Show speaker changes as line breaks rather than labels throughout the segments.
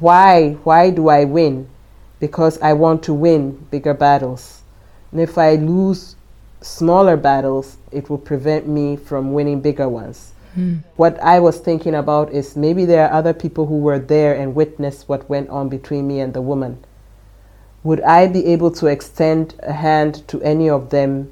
why why do I win? Because I want to win bigger battles. And if I lose smaller battles, it will prevent me from winning bigger ones. Mm. What I was thinking about is maybe there are other people who were there and witnessed what went on between me and the woman. Would I be able to extend a hand to any of them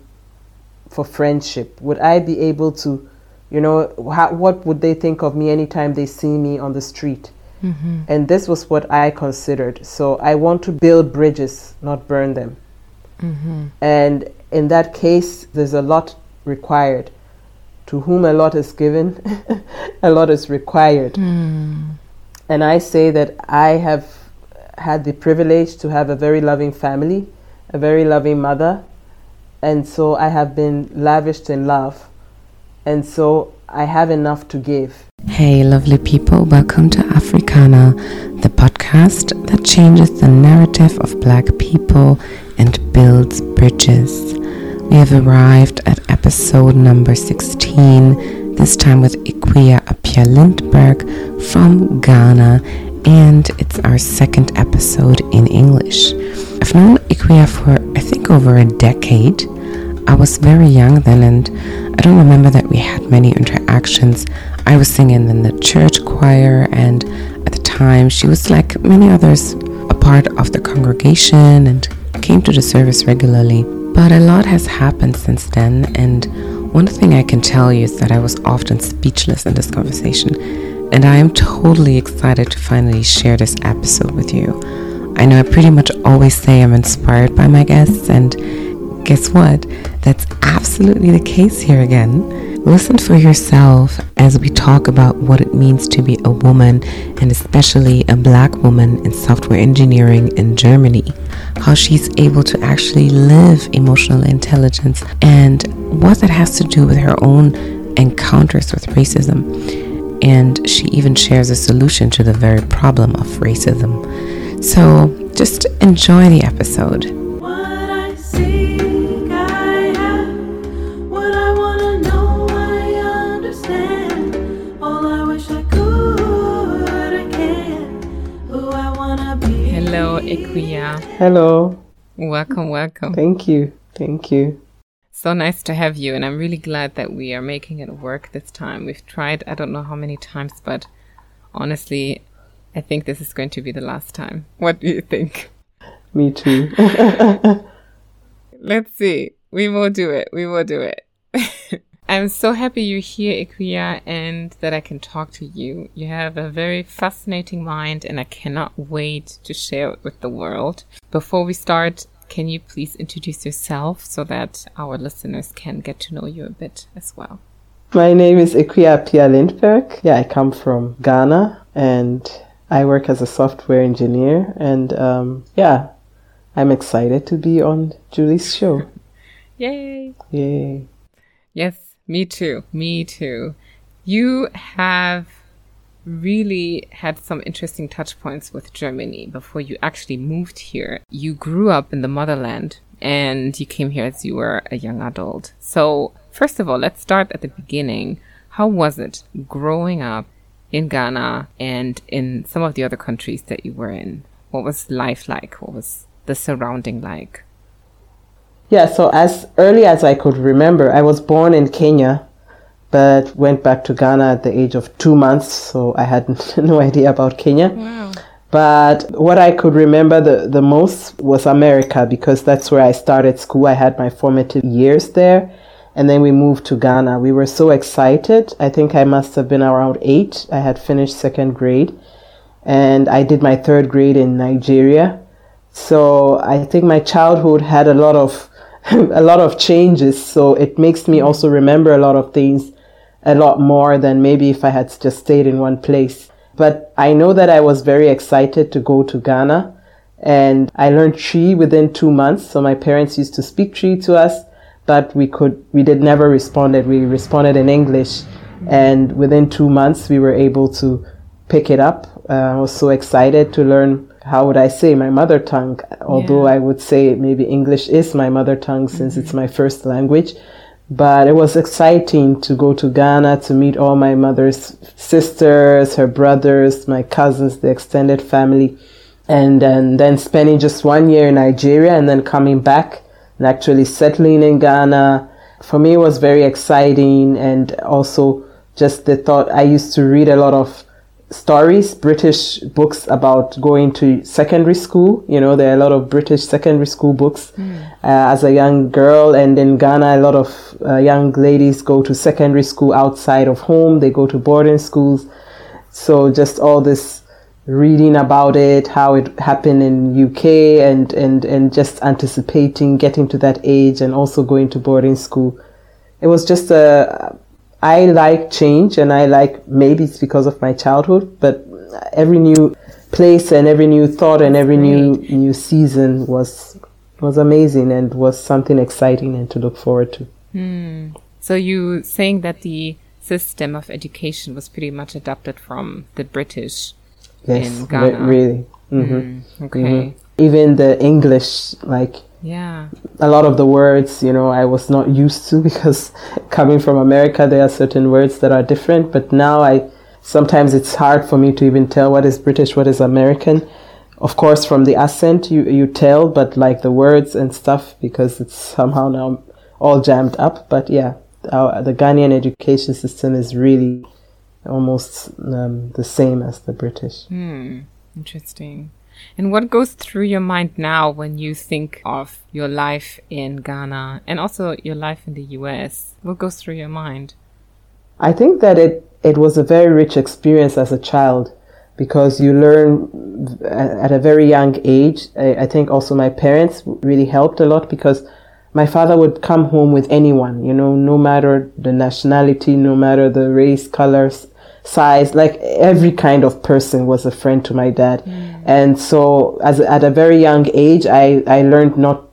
for friendship? Would I be able to, you know, how, what would they think of me anytime they see me on the street? Mm-hmm. And this was what I considered. So I want to build bridges, not burn them. Mm-hmm. And in that case, there's a lot required. To whom a lot is given, a lot is required. Mm. And I say that I have had the privilege to have a very loving family, a very loving mother, and so I have been lavished in love. And so I have enough to give.
Hey, lovely people, welcome to Afrikanah, the podcast that changes the narrative of black people and builds bridges. We have arrived at episode number 16, this time with Akua Appiah Lindberg from Ghana, and it's our second episode in English. I've known Ikwia for I think over a decade. I was very young then, and I don't remember that we had many interactions. I was singing in the church choir, and at the time, she was like many others, a part of the congregation and came to the service regularly. But a lot has happened since then, and one thing I can tell you is that I was often speechless in this conversation, and I am totally excited to finally share this episode with you. I know I pretty much always say I'm inspired by my guests, and guess what? That's absolutely the case here again. Listen for yourself as we talk about what it means to be a woman and especially a black woman in software engineering in Germany. How she's able to actually live emotional intelligence and what that has to do with her own encounters with racism. And she even shares a solution to the very problem of racism. So just enjoy the episode. Akua.
Hello.
Welcome, welcome.
Thank you. Thank you.
So nice to have you, and I'm really glad that we are making it work this time. We've tried, I don't know how many times, but honestly, I think this is going to be the last time. What do you think?
Me too.
Let's see. We will do it. We will do it. I'm so happy you're here, Akua, and that I can talk to you. You have a very fascinating mind, and I cannot wait to share it with the world. Before we start, can you please introduce yourself so that our listeners can get to know you a bit as well?
My name is Akua Appiah Lindberg. Yeah, I come from Ghana, and I work as a software engineer. And um, yeah, I'm excited to be on Julie's show.
Yay!
Yay!
Yes, me too. Me too. You have really had some interesting touch points with Germany before you actually moved here. You grew up in the motherland and you came here as you were a young adult. So, first of all, let's start at the beginning. How was it growing up in Ghana and in some of the other countries that you were in? What was life like? What was the surrounding like?
Yeah, so as early as I could remember, I was born in Kenya, but went back to Ghana at the age of two months, so I had no idea about Kenya. Wow. But what I could remember the, the most was America because that's where I started school. I had my formative years there. And then we moved to Ghana. We were so excited. I think I must have been around eight. I had finished second grade. And I did my third grade in Nigeria. So I think my childhood had a lot of a lot of changes. So it makes me also remember a lot of things a lot more than maybe if I had just stayed in one place. But I know that I was very excited to go to Ghana and I learned Twi within two months. So my parents used to speak Twi to us, but we could, we did never responded. We responded in English and within two months we were able to pick it up. Uh, I was so excited to learn how would I say my mother tongue? Although yeah. I would say maybe English is my mother tongue since mm-hmm. it's my first language. But it was exciting to go to Ghana to meet all my mother's sisters, her brothers, my cousins, the extended family, and, and then spending just one year in Nigeria and then coming back and actually settling in Ghana. For me, it was very exciting and also just the thought I used to read a lot of stories, British books about going to secondary school. You know, there are a lot of British secondary school books mm. uh, as a young girl. And in Ghana, a lot of uh, young ladies go to secondary school outside of home. They go to boarding schools. So just all this reading about it, how it happened in UK and, and, and just anticipating getting to that age and also going to boarding school. It was just a, I like change and I like, maybe it's because of my childhood, but every new place and every new thought and every new, new season was, was amazing and was something exciting and to look forward to.
Hmm. So you saying that the system of education was pretty much adopted from the British yes, in Ghana.
Re- really. Mm-hmm.
Mm, okay. Mm-hmm.
Even the English, like
yeah.
A lot of the words, you know, I was not used to because coming from America, there are certain words that are different. But now I sometimes it's hard for me to even tell what is British, what is American. Of course, from the accent, you, you tell, but like the words and stuff, because it's somehow now all jammed up. But yeah, our, the Ghanaian education system is really almost um, the same as the British.
Hmm. Interesting. And what goes through your mind now when you think of your life in Ghana and also your life in the US? What goes through your mind?
I think that it, it was a very rich experience as a child because you learn at a very young age. I, I think also my parents really helped a lot because my father would come home with anyone, you know, no matter the nationality, no matter the race, colors, size, like every kind of person was a friend to my dad. Mm. And so as at a very young age, I, I learned not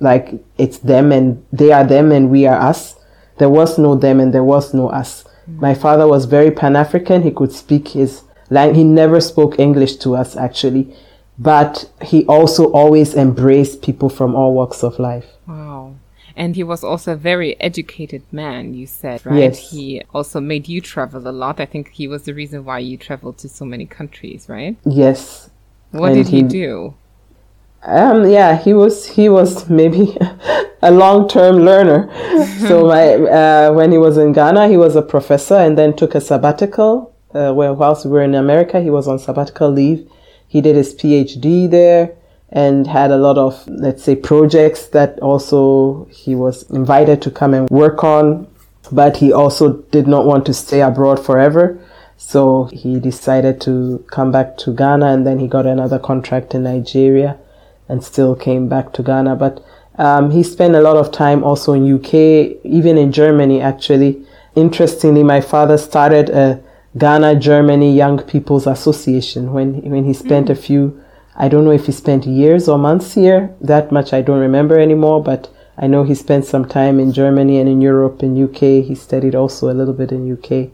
like it's them and they are them and we are us. There was no them and there was no us. Mm. My father was very Pan-African. He could speak his language. He never spoke English to us actually, but he also always embraced people from all walks of life.
Wow. And he was also a very educated man, you said, right?
Yes.
He also made you travel a lot. I think he was the reason why you traveled to so many countries, right?
Yes.
What did he, he do?
Um, yeah, he was he was maybe a long term learner. so my uh, when he was in Ghana, he was a professor and then took a sabbatical. Uh, where whilst we were in America, he was on sabbatical leave. He did his PhD there and had a lot of, let's say, projects that also he was invited to come and work on. But he also did not want to stay abroad forever. So he decided to come back to Ghana and then he got another contract in Nigeria and still came back to Ghana. But um, he spent a lot of time also in UK, even in Germany actually. Interestingly, my father started a Ghana Germany Young People's Association when when he spent mm. a few I don't know if he spent years or months here. That much I don't remember anymore, but I know he spent some time in Germany and in Europe and UK. He studied also a little bit in UK.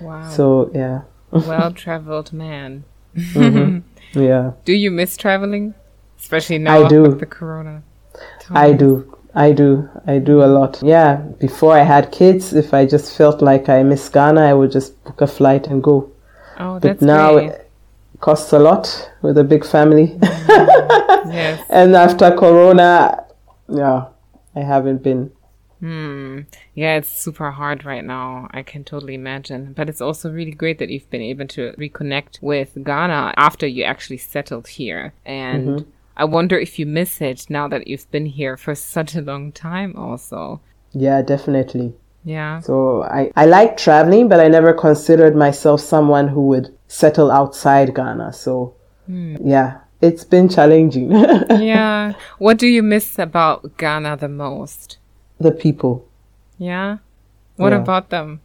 Wow.
So, yeah.
well traveled man.
mm-hmm. Yeah.
Do you miss traveling? Especially now
I do.
with the corona.
I do. I do. I do a lot. Yeah. Before I had kids, if I just felt like I miss Ghana, I would just book a flight and go.
Oh, that's
but now
great
costs a lot with a big family.
Mm, yes.
and after Corona, yeah, I haven't been.
Hmm. Yeah, it's super hard right now. I can totally imagine. But it's also really great that you've been able to reconnect with Ghana after you actually settled here. And mm-hmm. I wonder if you miss it now that you've been here for such a long time, also.
Yeah, definitely.
Yeah.
So I, I like traveling, but I never considered myself someone who would settle outside Ghana. So mm. yeah, it's been challenging.
yeah. What do you miss about Ghana the most?
The people.
Yeah. What yeah. about them?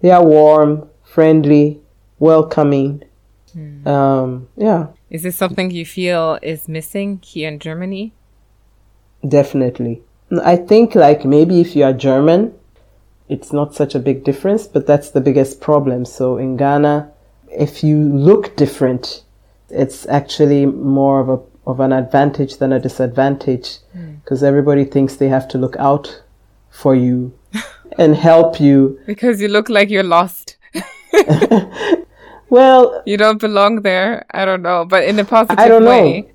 They are warm, friendly, welcoming. Mm. Um, yeah.
Is this something you feel is missing here in Germany?
Definitely. I think like maybe if you are German, it's not such a big difference, but that's the biggest problem. So in Ghana, if you look different, it's actually more of a of an advantage than a disadvantage because hmm. mm. everybody thinks they have to look out for you and help you.
Because you look like you're lost.
well,
you don't belong there. I don't know, but in a positive
I don't
way.
know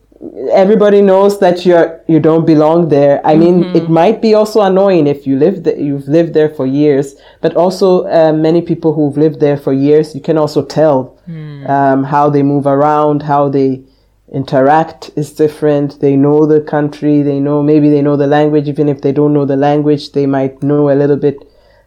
everybody knows that you're you don't belong there. I mean, mm-hmm. it might be also annoying if you live there, you've lived there for years, but also uh, many people who've lived there for years, you can also tell mm. um, how they move around, how they interact is different. They know the country, they know maybe they know the language. Even if they don't know the language, they might know a little bit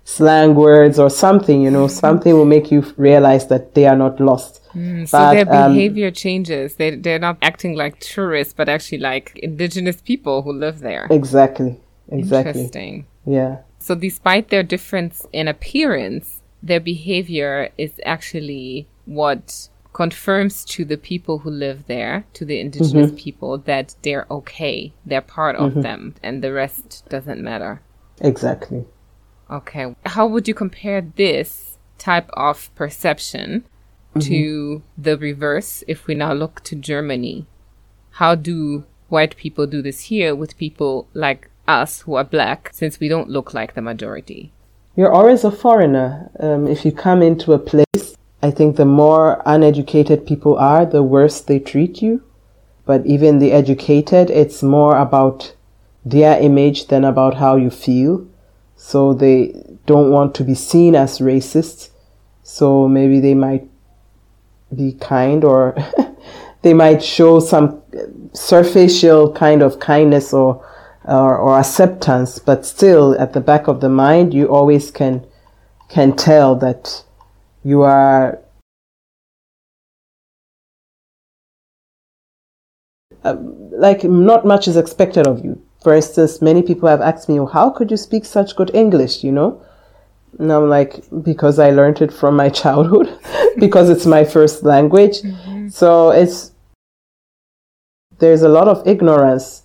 slang words or something. You know, something will make you realize that they are not lost.
Mm, so but, their um, behavior um, changes. They they're not acting like tourists, but actually like indigenous people who live there.
Exactly. Exactly.
Interesting.
Yeah.
So despite their difference in appearance, their behavior is actually what confirms to the people who live there, to the indigenous mm-hmm. people, that they're okay. They're part of mm-hmm. them, and the rest doesn't matter.
Exactly.
Okay. How would you compare this type of perception mm-hmm. to the reverse if we now look to Germany. How do white people do this here with people like us who are black since we don't look like the majority?
You're always a foreigner. Um, if you come into a place, I think the more uneducated people are, the worse they treat you. But even the educated, it's more about their image than about how you feel. So they don't want to be seen as racist. So maybe they might be kind or they might show some superficial kind of kindness or, or, or acceptance, but still at the back of the mind, you always can can tell that you are uh, like not much is expected of you. For instance, many people have asked me, "How could you speak such good English?" You know, and I'm like, because I learned it from my childhood, because it's my first language. Mm-hmm. So it's, there's a lot of ignorance.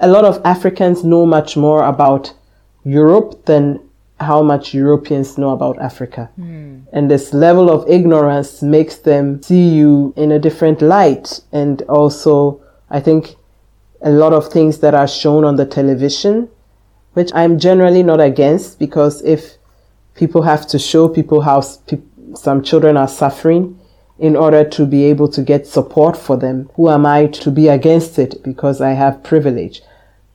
A lot of Africans know much more about Europe than how much Europeans know about Africa. Mm. And this level of ignorance makes them see you in a different light. And also, I think a lot of things that are shown on the television which I'm generally not against because if people have to show people how sp- some children are suffering in order to be able to get support for them, who am I to be against it because I have privilege?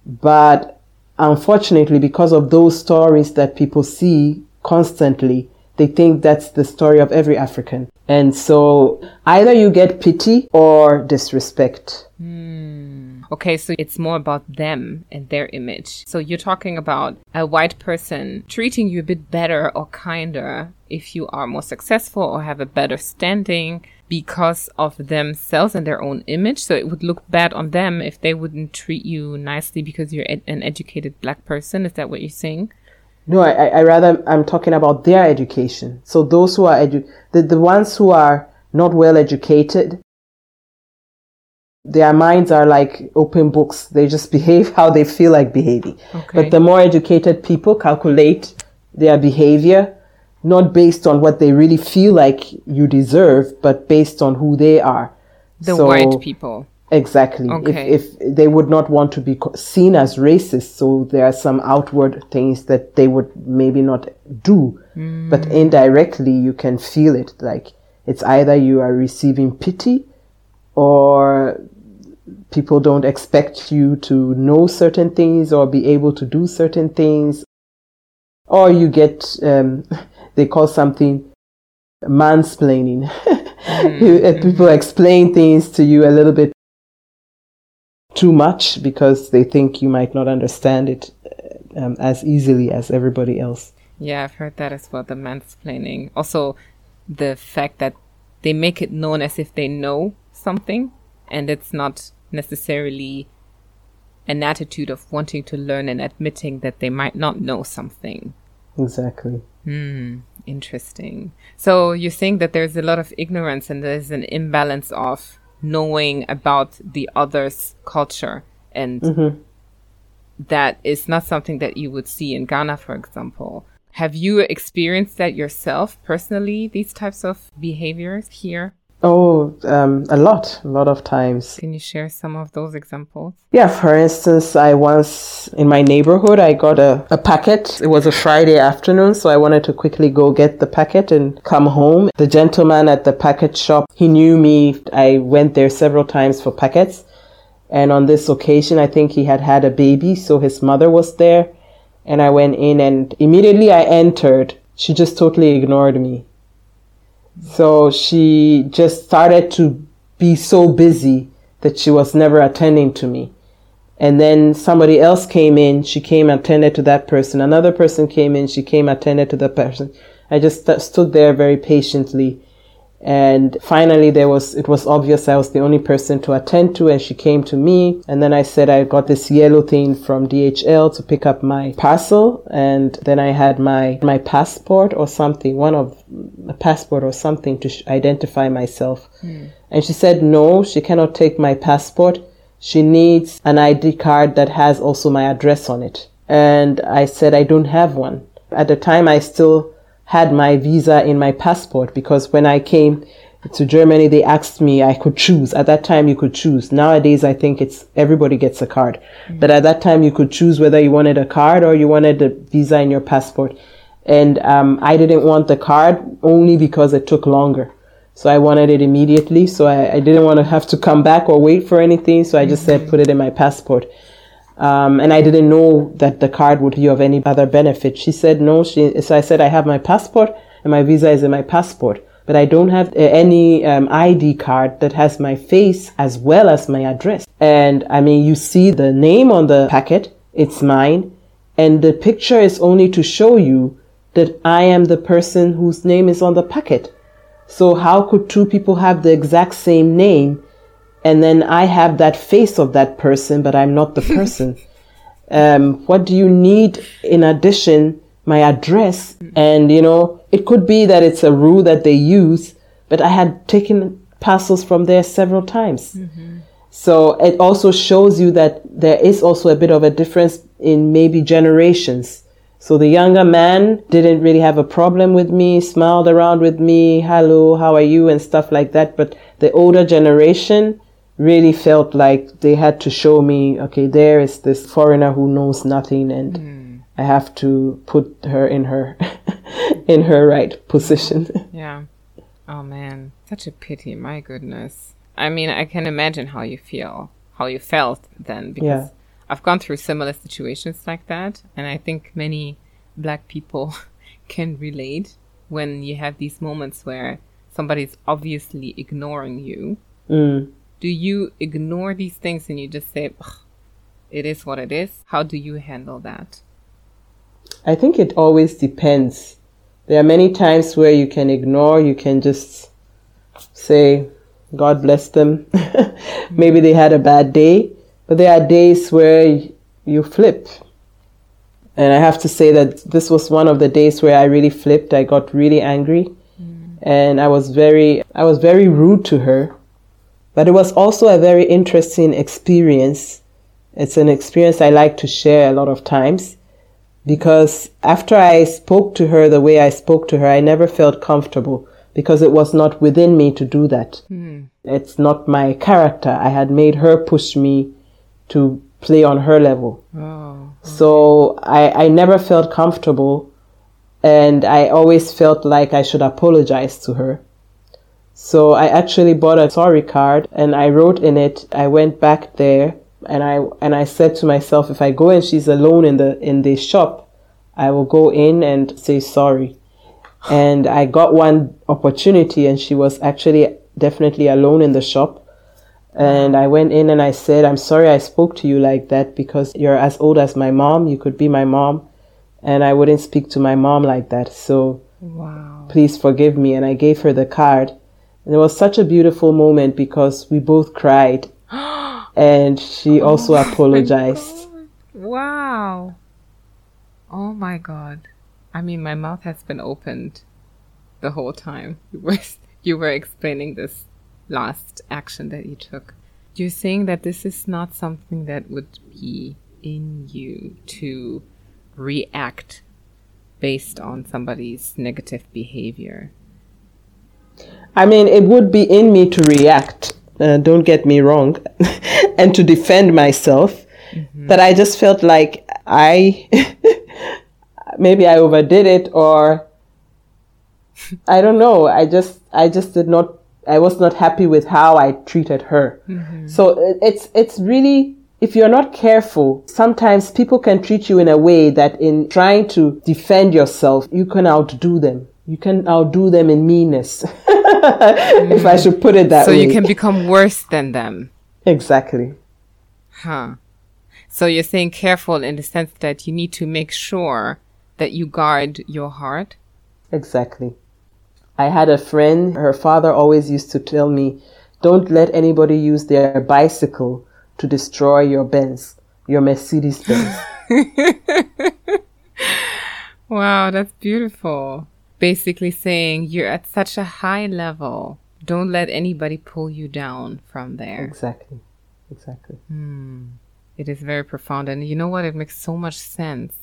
But unfortunately, because of those stories that people see constantly, they think that's the story of every African. And so either you get pity or disrespect.
Mm. Okay, so it's more about them and their image. So you're talking about a white person treating you a bit better or kinder if you are more successful or have a better standing because of themselves and their own image. So it would look bad on them if they wouldn't treat you nicely because you're ed- an educated black person. Is that what you're saying?
No, I, I rather I'm talking about their education. So those who are edu- the, the ones who are not well educated, their minds are like open books. They just behave how they feel like behaving. Okay. But the more educated people calculate their behavior, not based on what they really feel like you deserve, but based on who they are.
The so, white people.
Exactly. Okay. If, if they would not want to be seen as racist, so there are some outward things that they would maybe not do, mm. but indirectly you can feel it. Like it's either you are receiving pity or people don't expect you to know certain things or be able to do certain things, or you get, um, they call something mansplaining. mm. People explain things to you a little bit too much because they think you might not understand it um, as easily as everybody else.
Yeah, I've heard that as well, the mansplaining. Also, the fact that they make it known as if they know something, and it's not necessarily an attitude of wanting to learn and admitting that they might not know something.
Exactly.
Hmm, interesting. So you think that there's a lot of ignorance and there's an imbalance of knowing about the other's culture and mm-hmm. that is not something that you would see in Ghana, for example. Have you experienced that yourself personally, these types of behaviors here?
Oh, um, a lot, a lot of times.
Can you share some of those examples?
Yeah, for instance, I once in my neighborhood, I got a, a packet. It was a Friday afternoon, so I wanted to quickly go get the packet and come home. The gentleman at the packet shop, he knew me. I went there several times for packets. And on this occasion, I think he had had a baby, so his mother was there. And I went in and immediately I entered. She just totally ignored me. So she just started to be so busy that she was never attending to me. And then somebody else came in, she came attended to that person. Another person came in, she came attended to the person. I just st- stood there very patiently and finally, there was, it was obvious I was the only person to attend to and she came to me. And then I said I got this yellow thing from DHL to pick up my parcel. And then I had my, my passport or something, one of a passport or something to sh- identify myself. Mm. And she said, no, she cannot take my passport. She needs an ID card that has also my address on it. And I said, I don't have one. At the time, I still had my visa in my passport because when I came to Germany, they asked me I could choose. At that time, you could choose. Nowadays, I think it's everybody gets a card. Mm-hmm. But at that time, you could choose whether you wanted a card or you wanted a visa in your passport. And um, I didn't want the card only because it took longer. So I wanted it immediately. So I, I didn't want to have to come back or wait for anything. So I just mm-hmm. said, put it in my passport. Um, and I didn't know that the card would be of any other benefit. She said no. She, so I said, I have my passport and my visa is in my passport, but I don't have uh, any um, ID card that has my face as well as my address. And I mean, you see the name on the packet. It's mine. And the picture is only to show you that I am the person whose name is on the packet. So how could two people have the exact same name and then I have that face of that person, but I'm not the person. um, what do you need in addition? My address, and you know, it could be that it's a rule that they use, but I had taken parcels from there several times. Mm-hmm. So it also shows you that there is also a bit of a difference in maybe generations. So the younger man didn't really have a problem with me, smiled around with me, hello, how are you, and stuff like that. But the older generation, really felt like they had to show me, okay, there is this foreigner who knows nothing and mm. I have to put her in her in her right position.
Yeah. Oh man, such a pity. My goodness. I mean, I can imagine how you feel, how you felt then because yeah. I've gone through similar situations like that and I think many black people can relate when you have these moments where somebody's obviously ignoring you. Mm do you ignore these things and you just say it is what it is how do you handle that?
I think it always depends. There are many times where you can ignore you can just say god bless them. Maybe they had a bad day but there are days where you flip. And i have to say that this was one of the days where i really flipped. I got really angry. Mm. and i was very i was very rude to her but it was also a very interesting experience. It's an experience I like to share a lot of times because after I spoke to her the way I spoke to her, I never felt comfortable because it was not within me to do that. Mm. It's not my character. I had made her push me to play on her level. Oh, okay. So I, I never felt comfortable and I always felt like I should apologize to her. So I actually bought a sorry card and I wrote in it, I went back there and I and I said to myself, if I go and she's alone in the in the shop, I will go in and say sorry. And I got one opportunity and she was actually definitely alone in the shop. And I went in and I said, I'm sorry I spoke to you like that because you're as old as my mom. You could be my mom. And I wouldn't speak to my mom like that. So wow. please forgive me. And I gave her the card. And it was such a beautiful moment because we both cried. and she oh also apologized.
Wow. Oh my god. I mean, my mouth has been opened the whole time. You were, you were explaining this last action that you took. You're saying that this is not something that would be in you to react based on somebody's negative behavior
I mean, it would be in me to react, uh, don't get me wrong, and to defend myself. Mm-hmm. But I just felt like I, maybe I overdid it or I don't know. I just, I just did not, I was not happy with how I treated her. Mm-hmm. So it's, it's really, if you're not careful, sometimes people can treat you in a way that in trying to defend yourself, you can outdo them. You can outdo them in meanness. mm. If I should put it that
so
way.
So you can become worse than them.
Exactly.
Huh. So you're saying careful in the sense that you need to make sure that you guard your heart?
Exactly. I had a friend, her father always used to tell me, don't let anybody use their bicycle to destroy your Benz, your Mercedes Benz.
wow, that's beautiful. Basically saying you're at such a high level. Don't let anybody pull you down from there.
Exactly. Exactly.
Hmm. It is very profound. And you know what? It makes so much sense.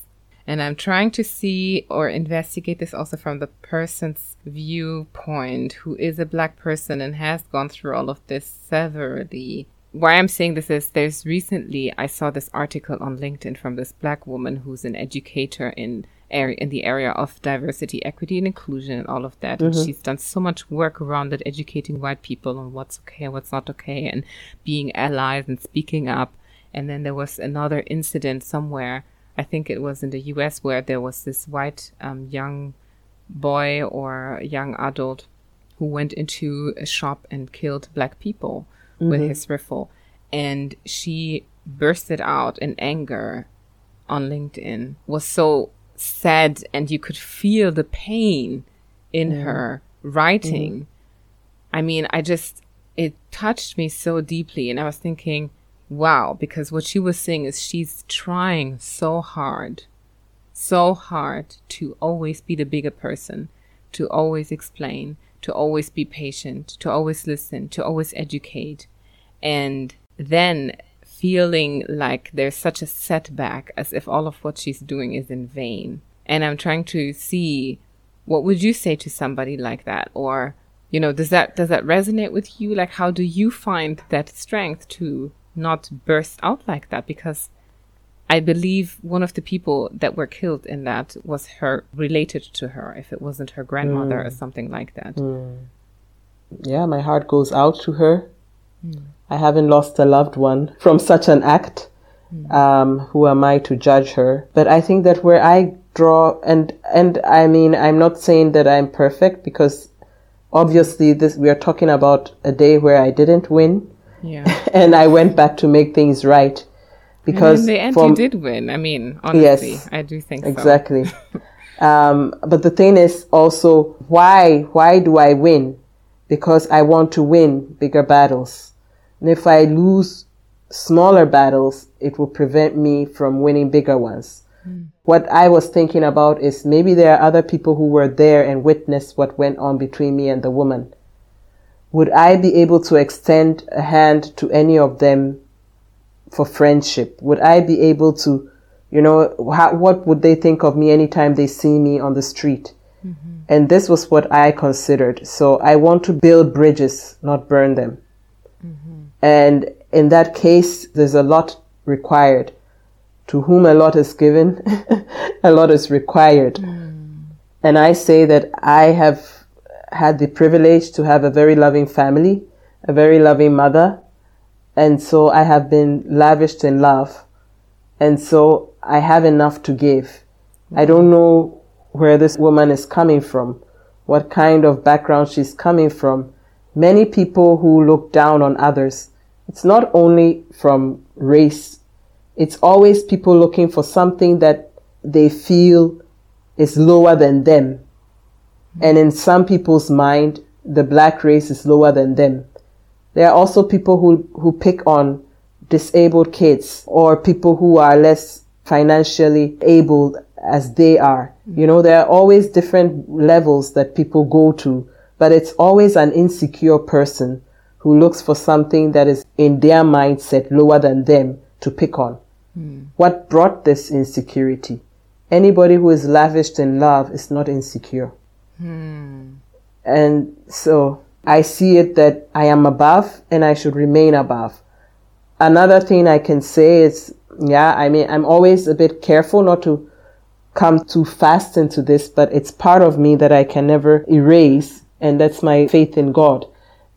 And I'm trying to see or investigate this also from the person's viewpoint who is a black person and has gone through all of this severely. Why I'm saying this is there's recently I saw this article on LinkedIn from this black woman who's an educator in area in the area of diversity, equity, and inclusion, and all of that. Mm-hmm. And she's done so much work around it, educating white people on what's okay and what's not okay, and being allies and speaking up. And then there was another incident somewhere I think it was in the US where there was this white um, young boy or young adult who went into a shop and killed black people mm-hmm. with his rifle. And she bursted out in anger on LinkedIn, was so sad, and you could feel the pain in mm-hmm. her writing. Mm-hmm. I mean, I just, it touched me so deeply. And I was thinking, wow, because what she was saying is she's trying so hard, so hard to always be the bigger person, to always explain, to always be patient, to always listen, to always educate. And then feeling like there's such a setback as if all of what she's doing is in vain. And I'm trying to see what would you say to somebody like that? Or, you know, does that, does that resonate with you? Like, how do you find that strength to not burst out like that because I believe one of the people that were killed in that was her related to her, if it wasn't her grandmother mm. or something like that. Mm.
Yeah, my heart goes out to her. Mm. I haven't lost a loved one from such an act. Mm. Um, who am I to judge her? But I think that where I draw and and I mean I'm not saying that I'm perfect because obviously this we are talking about a day where I didn't win
yeah.
and I went back to make things right because
in the end you did win. I mean, honestly, yes, I do think
exactly. um, but the thing is also why why do I win? Because I want to win bigger battles, and if I lose smaller battles, it will prevent me from winning bigger ones. Mm. What I was thinking about is maybe there are other people who were there and witnessed what went on between me and the woman would I be able to extend a hand to any of them for friendship? Would I be able to, you know, how, what would they think of me anytime they see me on the street? Mm-hmm. And this was what I considered. So I want to build bridges, not burn them. And in that case, there's a lot required. To whom a lot is given, a lot is required. Mm. And I say that I have had the privilege to have a very loving family, a very loving mother. And so I have been lavished in love. And so I have enough to give. I don't know where this woman is coming from, what kind of background she's coming from. Many people who look down on others, it's not only from race, it's always people looking for something that they feel is lower than them and in some people's mind, the black race is lower than them. There are also people who, who pick on disabled kids or people who are less financially able as they are. You know, there are always different levels that people go to, but it's always an insecure person who looks for something that is in their mindset lower than them to pick on. Mm. What brought this insecurity? Anybody who is lavished in love is not insecure.
Hmm.
And so I see it that I am above and I should remain above. Another thing I can say is, yeah, I mean, I'm always a bit careful not to come too fast into this, but it's part of me that I can never erase. And that's my faith in God.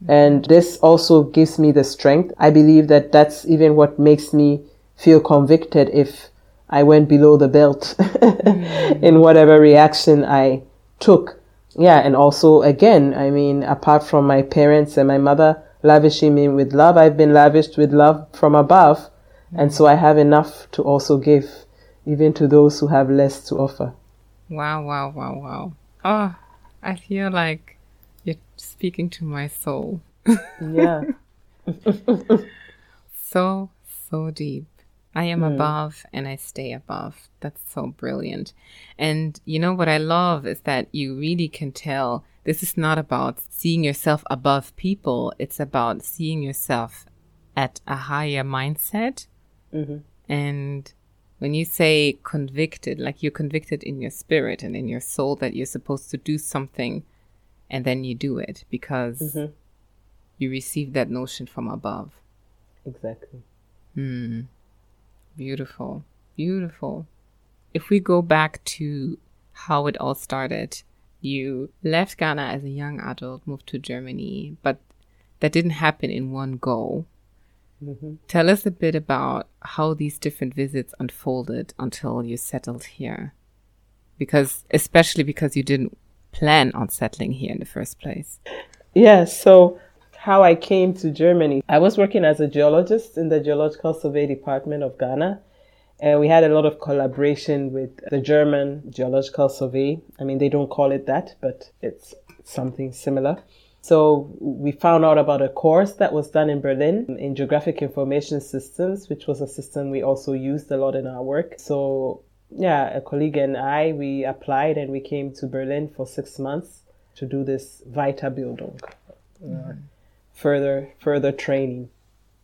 And this also gives me the strength. I believe that that's even what makes me feel convicted if I went below the belt in whatever reaction I took. Yeah. And also, again, I mean, apart from my parents and my mother lavishing me with love, I've been lavished with love from above. And so I have enough to also give, even to those who have less to offer.
Wow, wow, wow, wow. Oh, I feel like speaking to my soul.
yeah.
so, so deep. I am mm. above and I stay above. That's so brilliant. And you know what I love is that you really can tell this is not about seeing yourself above people, it's about seeing yourself at a higher mindset. Mm-hmm. And when you say convicted, like you're convicted in your spirit and in your soul that you're supposed to do something and then you do it because mm-hmm. you receive that notion from above.
Exactly.
Hmm. Beautiful. Beautiful. If we go back to how it all started, you left Ghana as a young adult, moved to Germany, but that didn't happen in one go. Mm-hmm. Tell us a bit about how these different visits unfolded until you settled here. Because, especially because you didn't plan on settling here in the first place.
Yeah, so how I came to Germany. I was working as a geologist in the Geological Survey Department of Ghana. And we had a lot of collaboration with the German Geological Survey. I mean, they don't call it that, but it's something similar. So we found out about a course that was done in Berlin in Geographic Information Systems, which was a system we also used a lot in our work. So yeah, a colleague and I, we applied and we came to Berlin for six months to do this Weiterbildung. Mm-hmm further further training.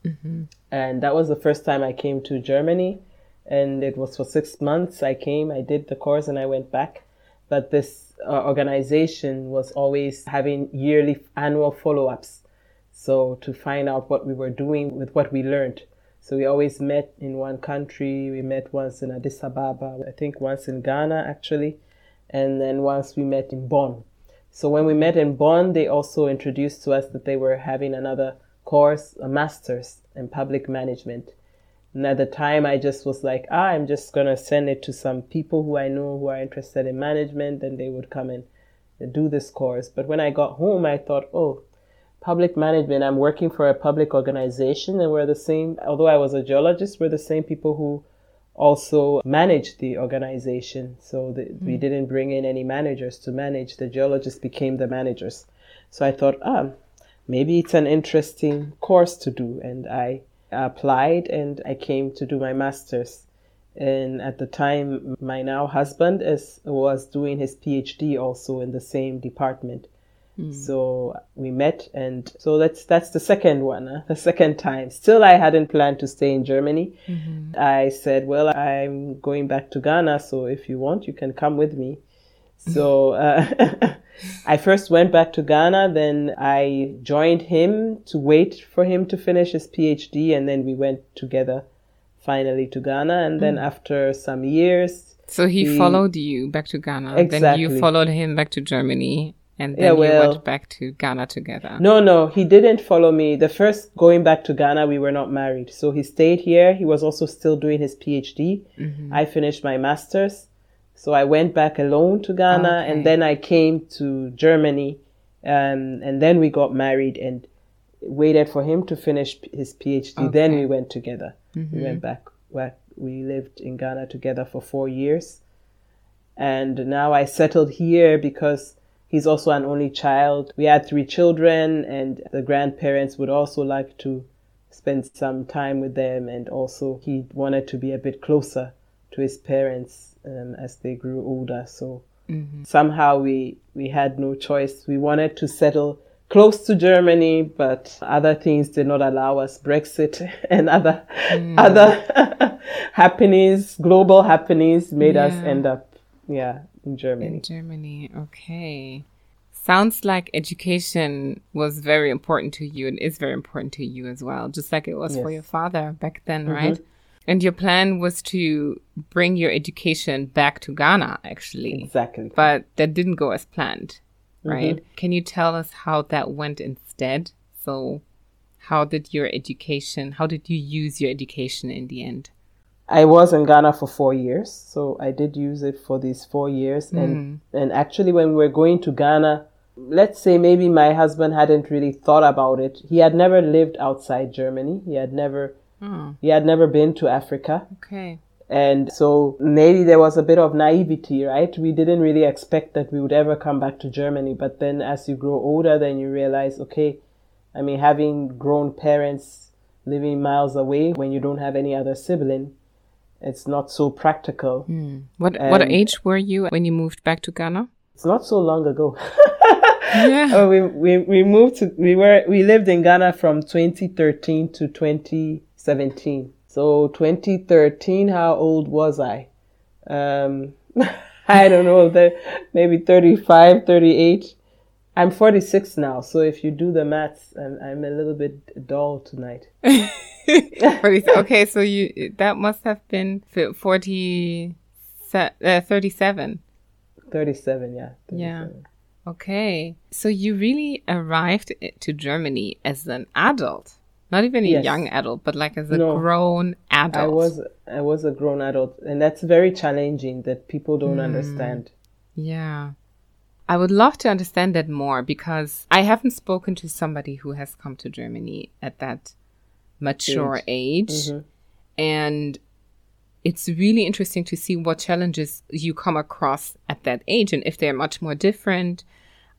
Mm-hmm. And that was the first time I came to Germany, and it was for six months. I came, I did the course, and I went back. But this uh, organization was always having yearly annual follow ups. So to find out what we were doing with what we learned. So we always met in one country. We met once in Addis Ababa, I think once in Ghana actually, and then once we met in Bonn. So when we met in Bonn, they also introduced to us that they were having another course, a master's in public management. And at the time, I just was like, ah, I'm just going to send it to some people who I know who are interested in management, and they would come and do this course. But when I got home, I thought, oh, public management, I'm working for a public organization, and we're the same, although I was a geologist, we're the same people who also managed the organization. So the, mm. we hmm. didn't bring in any managers to manage. The geologists became the managers. So I thought, ah, maybe it's an interesting course to do. And I applied and I came to do my master's. And at the time, my now husband is, was doing his PhD also in the same department. Mm. So we met, and so that's that's the second one, huh? the second time. Still, I hadn't planned to stay in Germany. Mm-hmm. I said, "Well, I'm going back to Ghana, so if you want, you can come with me." So uh, I first went back to Ghana, then I joined him to wait for him to finish his PhD, and then we went together finally to Ghana. And then mm. after some years,
so he, he, followed you back to Ghana. Exactly. Then you followed him back to Germany. And then yeah, well, you went back to Ghana together.
No, no, he didn't follow me. The first going back to Ghana, we were not married. So he stayed here. He was also still doing his PhD. Mm-hmm. I finished my master's. So I went back alone to Ghana okay. and then I came to Germany. Um, and then we got married and waited for him to finish his PhD. Okay. Then we went together. Mm-hmm. We went back. We lived in Ghana together for four years. And now I settled here because He's also an only child. We had three children, and the grandparents would also like to spend some time with them. And also, he wanted to be a bit closer to his parents um, as they grew older. So mm-hmm. somehow we we had no choice. We wanted to settle close to Germany, but other things did not allow us. Brexit and other mm. other happenings, global happenings, made yeah. us end up yeah in Germany.
In Germany, okay. Sounds like education was very important to you and is very important to you as well, just like it was yes. for your father back then, mm-hmm. right? And your plan was to bring your education back to Ghana, actually.
Exactly.
But that didn't go as planned, right? Mm-hmm. Can you tell us how that went instead? So, how did your education, how did you use your education in the end?
I was in Ghana for four years, so I did use it for these four years. Mm. And and actually, when we were going to Ghana, let's say maybe my husband hadn't really thought about it. He had never lived outside Germany. He had never mm. he had never been to Africa.
Okay.
And so maybe there was a bit of naivety, right? We didn't really expect that we would ever come back to Germany. But then as you grow older, then you realize, okay, I mean, having grown parents living miles away when you don't have any other sibling, it's not so practical.
Mm. What and what age were you when you moved back to Ghana?
It's not so long ago. yeah. Oh, we, we we moved to we were we lived in Ghana from 2013 to 2017. So 2013, how old was I? Um, I don't know, maybe 35, 38. I'm 46 now, so if you do the maths, I'm, I'm a little bit dull tonight.
okay, so you that must have been 40, uh, 37.
37, yeah. 37.
Yeah. Okay. So you really arrived to Germany as an adult. Not even a yes. young adult, but like as a no, grown adult. I
was I was a grown adult and that's very challenging that people don't mm. understand.
Yeah. I would love to understand that more because I haven't spoken to somebody who has come to Germany at that mature age. age. Mm-hmm. And it's really interesting to see what challenges you come across at that age and if they're much more different.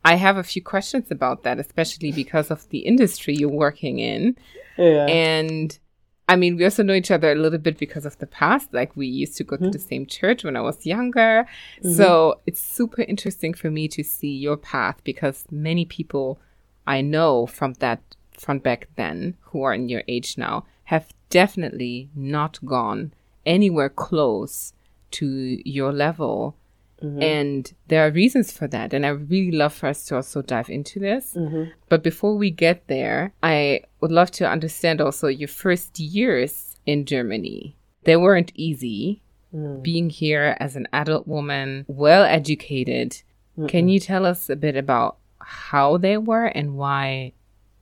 I have a few questions about that, especially because of the industry you're working in. Yeah. And I mean, we also know each other a little bit because of the past. Like we used to go mm-hmm. to the same church when I was younger. Mm-hmm. So it's super interesting for me to see your path because many people I know from that from back then who are in your age now have definitely not gone anywhere close to your level. Mm-hmm. And there are reasons for that. And I really love for us to also dive into this. Mm-hmm. But before we get there, I would love to understand also your first years in Germany. They weren't easy. Mm. Being here as an adult woman, well educated. mm Can you tell us a bit about how they were and why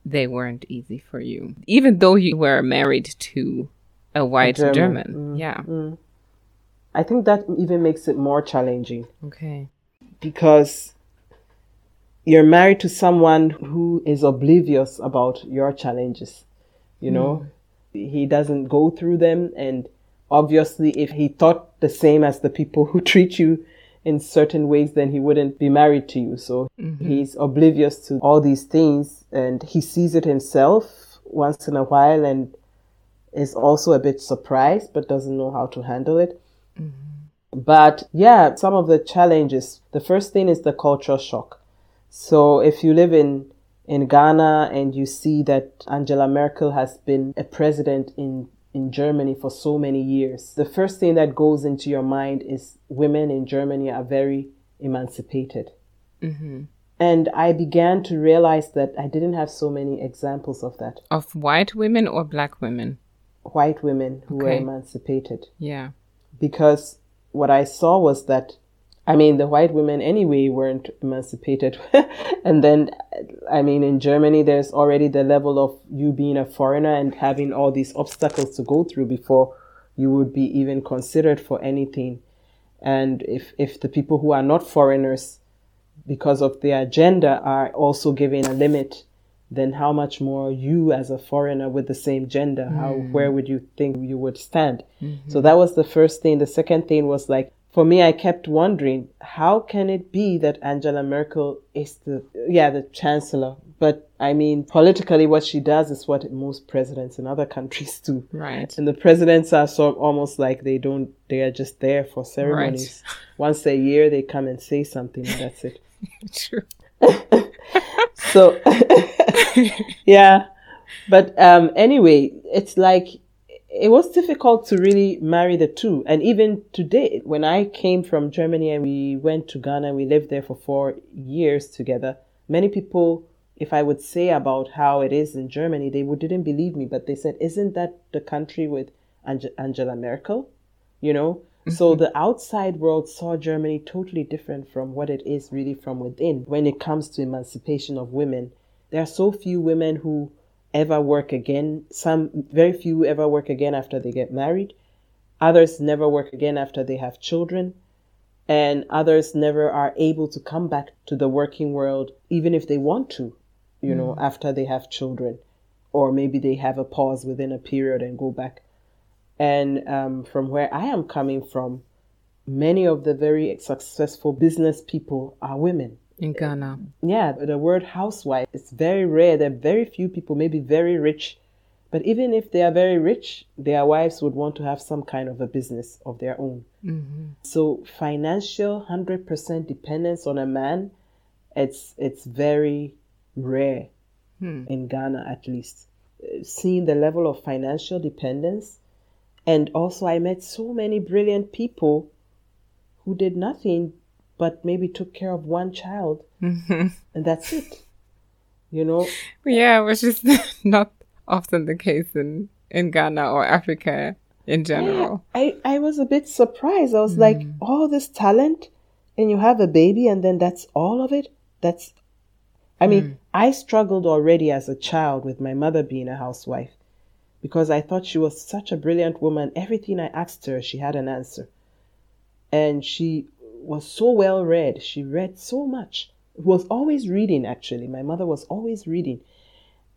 they weren't easy for you? Even though you were married to a white a German. German. Mm. Yeah. Mm.
I think that even makes it more challenging.
Okay.
Because you're married to someone who is oblivious about your challenges. You know, mm. he doesn't go through them. And obviously, if he thought the same as the people who treat you in certain ways, then he wouldn't be married to you. So mm-hmm. he's oblivious to all these things and he sees it himself once in a while and is also a bit surprised but doesn't know how to handle it. Mm-hmm. But yeah, some of the challenges. The first thing is the cultural shock. So if you live in in Ghana and you see that Angela Merkel has been a president in in Germany for so many years, the first thing that goes into your mind is women in Germany are very emancipated. Mm-hmm. And I began to realize that I didn't have so many examples of that.
Of white women or black women?
white women who okay. were emancipated.
Yeah.
Because what I saw was that, I mean, the white women anyway weren't emancipated. and then, I mean, in Germany, there's already the level of you being a foreigner and having all these obstacles to go through before you would be even considered for anything. And if, if the people who are not foreigners, because of their gender, are also given a limit then how much more you as a foreigner with the same gender mm. how where would you think you would stand? Mm-hmm. so that was the first thing. The second thing was like for me i kept wondering how can it be that angela merkel is the yeah the chancellor? But i mean politically what she does is what most presidents in other countries do.
Right.
And the presidents are so almost like they don't they are just there for ceremonies. Right. once a year they come and say something and that's it.
True
so yeah but um anyway it's like it was difficult to really marry the two and even today when i came from germany and we went to ghana we lived there for four years together many people, if I would say about how it is in Germany, they would, didn't believe me, but they said, Isn't that the country with Ange- Angela Merkel? You know? So mm-hmm. the outside world saw Germany totally different from what it is really from within when it comes to emancipation of women. There are so few women who ever work again. Some, very few ever work again after they get married. Others never work again after they have children. And others never are able to come back to the working world, even if they want to, you know, mm. after they have children. Or maybe they have a pause within a period and go back. And um, from where I am coming from, many of the very successful business people are women.
In Ghana.
Yeah, the word housewife is very rare. There are very few people, maybe very rich, but even if they are very rich, their wives would want to have some kind of a business of their own. So financial hundred percent dependence on a man, it's it's very rare in Ghana at least. Uh, Seeing the level of financial dependence, and also I met so many brilliant people who did nothing but maybe took care of one child, mm-hmm. and that's it. You know,
Yeah, which is not often the case in, in Ghana or Africa in general.
I, I was a bit surprised. I was like, mm. all this talent, and you have a baby, and then that's all of it? That's, I mean, mm. I struggled already as a child with my mother being a housewife because I thought she was such a brilliant woman. Everything I asked her, she had an answer. And she was so well read. She read so much. Was always reading, actually. My mother was always reading.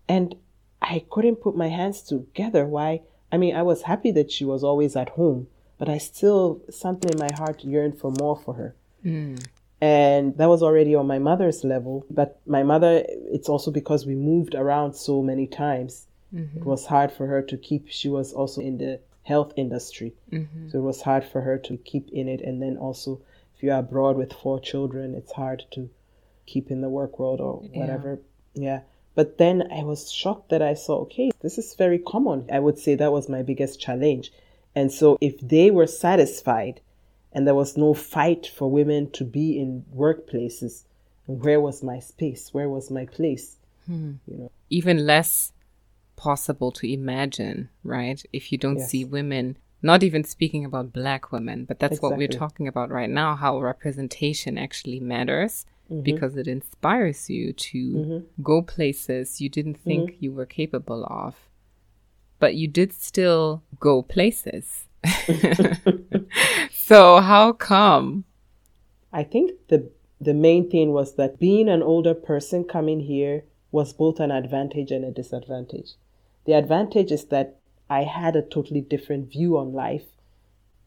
And I couldn't put my hands together why. I mean, I was happy that she was always at home, but I still, something in my heart yearned for more for her. Mm. And that was already on my mother's level. But my mother, it's also because we moved around so many times. It was hard for her to keep, she was also in the health industry. So it was hard for her to keep in it. And then also, if you're abroad with four children, it's hard to keep in the work world or whatever. Yeah. But then I was shocked that I saw, okay, this is very common. I would say that was my biggest challenge. And so if they were satisfied and there was no fight for women to be in workplaces, where was my space? Where was my place? Hmm.
You know, even less possible to imagine, right? If you don't
Yes.
see women, not even speaking about black women, but that's what we're talking about right now how representation actually matters mm-hmm. because it inspires you to mm-hmm. go places you didn't think mm-hmm. you were capable of. But you did still go places. so, how come?
I think the the main thing was that being an older person coming here was both an advantage and a disadvantage. The advantage is that I had a totally different view on life,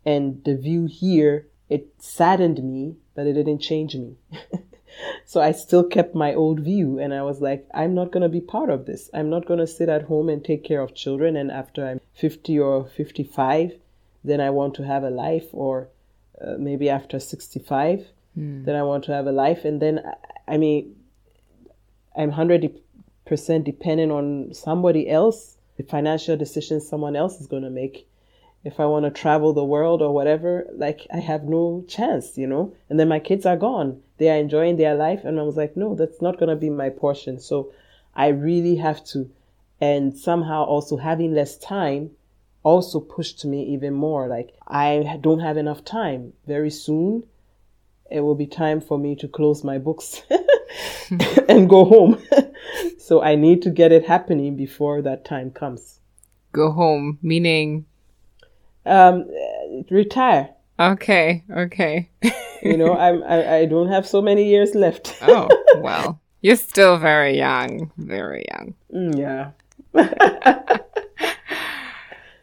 and the view here it saddened me, but it didn't change me. so I still kept my old view, and I was like, I'm not going to be part of this. I'm not going to sit at home and take care of children, and after I'm 50 or 55, then I want to have a life, or uh, maybe after 65 then i want to have a life and then I- i mean i'm 100% dependent on somebody else the financial decisions someone else is going to make. If i want to travel the world or whatever like i have no chance you know? And then my kids are gone. They are enjoying their life and i was like no that's not going to be my portion. So i really have to and somehow also having less time also pushed me even more. Like i don't have enough time. Very soon it will be time for me to close my books and go home. so I need to get it happening before that time comes.
Go home, meaning,
Um, retire.
okay, okay.
You know, I'm, I, I don't have so many years left.
oh, well, you're still very young, very young.
Mm, yeah.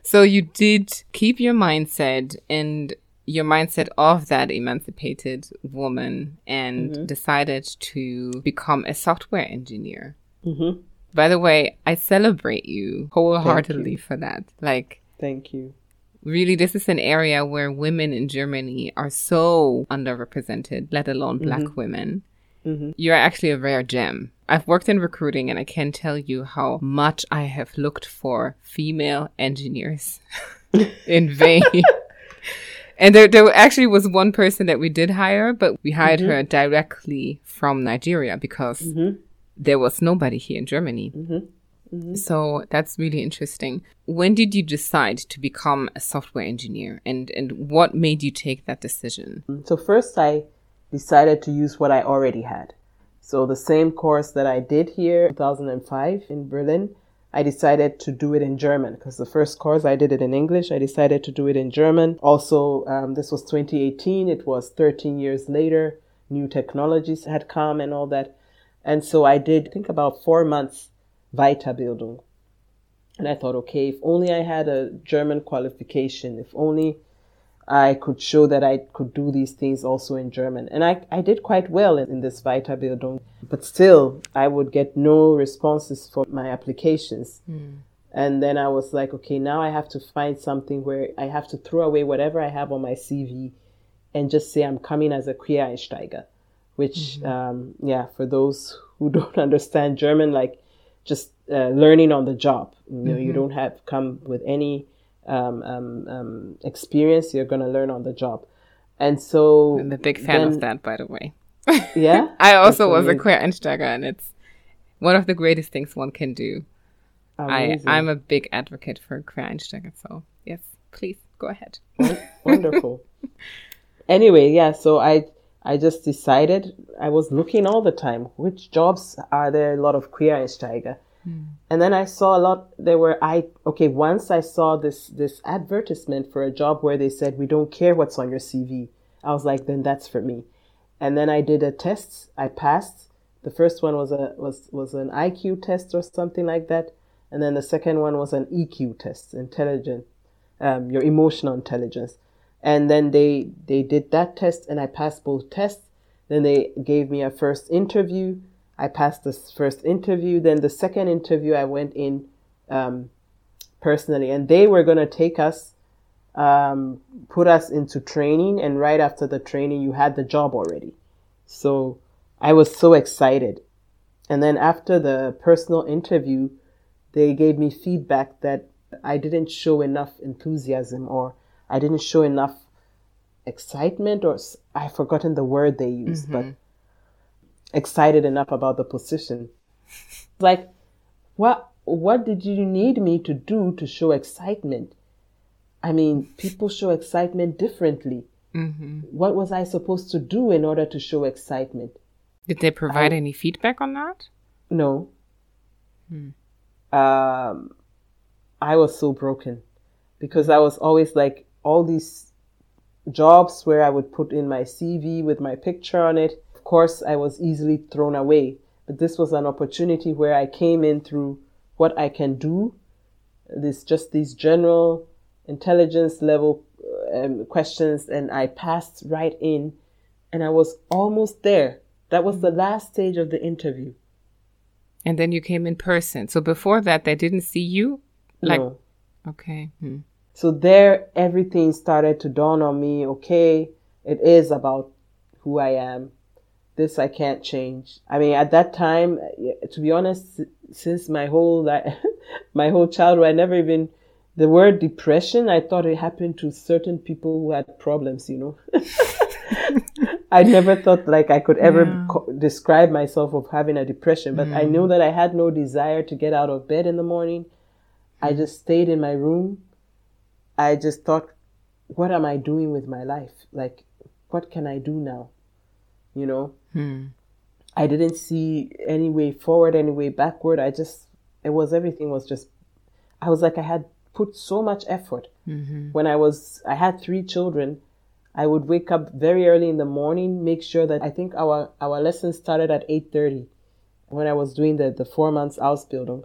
So you did keep your mindset and your mindset of that emancipated woman and mm-hmm. decided to become a software engineer.
hmm
By the way, I celebrate you wholeheartedly for that. Like,
Thank you.
really, this is an area where women in Germany are so underrepresented, let alone black mm-hmm. women. Mm-hmm. You're actually a rare gem. I've worked in recruiting and I can tell you how much I have looked for female engineers in vain. and there, there actually was one person that we did hire, but we hired mm-hmm. her directly from Nigeria because mm-hmm. there was nobody here in Germany. Mm-hmm. mm-hmm. So that's really interesting. When did you decide to become a software engineer and, and what made you take that decision?
So, first, I decided to use what I already had. So, the same course that I did here in 2005 in Berlin, I decided to do it in German because the first course I did it in English. I decided to do it in German. Also, um, this was 2018. It was 13 years later. New technologies had come and all that. And so I did, I think about four months Weiterbildung. And I thought, okay, if only I had a German qualification, if only I could show that I could do these things also in German. And I, I did quite well in, in this Weiterbildung, but still I would get no responses for my applications. Mm. And then I was like, okay, now I have to find something where I have to throw away whatever I have on my CV and just say I'm coming as a Quereinsteiger, which, mm-hmm. um, yeah, for those who don't understand German, like just uh, learning on the job. You know, mm-hmm. you don't have come with any um, um, um, experience, you're going to learn on the job. And so
I'm a big fan then, of that, by the way.
Yeah,
I also was a Quereinsteiger, and it's one of the greatest things one can do. Amazing. I I'm a big advocate for Quereinsteiger, so yes, please go ahead.
Wonderful. anyway, yeah, so I I just decided I was looking all the time. Which jobs are there a lot of Quereinsteiger? Hmm. And then I saw a lot. There were I okay. Once I saw this this advertisement for a job where they said we don't care what's on your CV. I was like, then that's for me. And then I did a test. I passed. The first one was a was was an IQ test or something like that, and then the second one was an EQ test, intelligent, um, your emotional intelligence. And then they they did that test, and I passed both tests. Then they gave me a first interview I passed this first interview. Then the second interview, I went in um, personally, and they were going to take us, um, put us into training. And right after the training, you had the job already. So I was so excited. And then after the personal interview, they gave me feedback that I didn't show enough enthusiasm or I didn't show enough excitement or I've forgotten the word they used, mm-hmm. but excited enough about the position. like, what what did you need me to do to show excitement? I mean, people show excitement differently. Mm-hmm. What was I supposed to do in order to show excitement?
Did they provide I, any feedback on that?
No. Hmm. Um, I was so broken because I was always like all these jobs where I would put in my CV with my picture on it course, I was easily thrown away. But this was an opportunity where I came in through what I can do, this just these general intelligence level um, questions, and I passed right in, and I was almost there. That was the last stage of the interview.
And then you came in person. So before that, they didn't see you. Like, no. okay. Hmm.
So there, everything started to dawn on me. Okay, it is about who I am this I can't change. I mean, at that time, to be honest, since my whole my whole childhood, I never even the word depression. I thought it happened to certain people who had problems. You know, I never thought like I could ever yeah. co- describe myself of having a depression. But mm. I knew that I had no desire to get out of bed in the morning. I just stayed in my room. I just thought, what am I doing with my life? Like, what can I do now? You know, Hmm. I didn't see any way forward, any way backward. I just, it was everything was just, I was like, I had put so much effort. Mm-hmm. When I was, I had three children. I would wake up very early in the morning, make sure that I think our, our lessons started at 8.30 when I was doing the, the four months Ausbildung.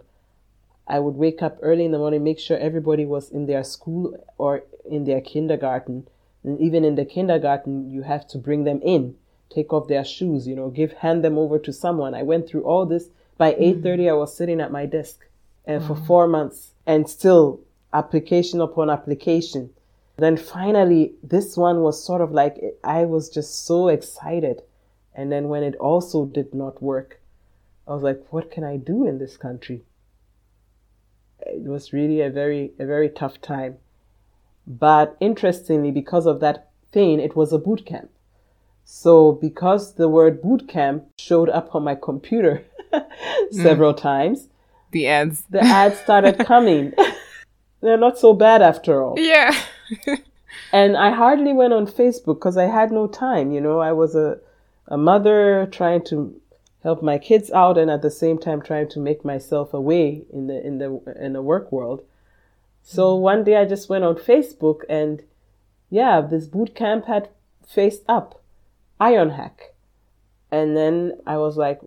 I would wake up early in the morning, make sure everybody was in their school or in their kindergarten. And even in the kindergarten, you have to bring them in take off their shoes, you know, give hand them over to someone. I went through all this. By 8:30 mm. I was sitting at my desk and for 4 months and still application upon application. Then finally this one was sort of like I was just so excited. And then when it also did not work, I was like, what can I do in this country? It was really a very a very tough time. But interestingly, because of that thing, it was a boot camp. So because the word boot camp showed up on my computer several mm. times,
the ads,
the ads started coming. They're not so bad after all.
Yeah.
and I hardly went on Facebook because I had no time. You know, I was a, a mother trying to help my kids out and at the same time trying to make myself away in the in the in the work world. So mm-hmm. one day I just went on Facebook and yeah, this boot camp had faced up Ironhack. And then I was like,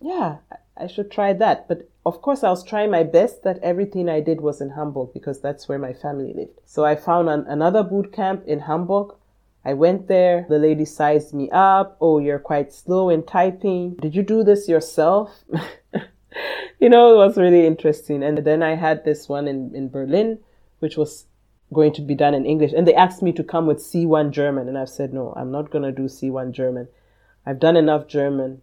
yeah, I should try that. But of course, I was trying my best that everything I did was in Hamburg because that's where my family lived. So I found an, another boot camp in Hamburg. I went there. The lady sized me up. Oh, you're quite slow in typing. Did you do this yourself? you know, it was really interesting. And then I had this one in, in Berlin, which was going to be done in English. And they asked me to come with C1 German. And I've said, no, I'm not going to do C1 German. I've done enough German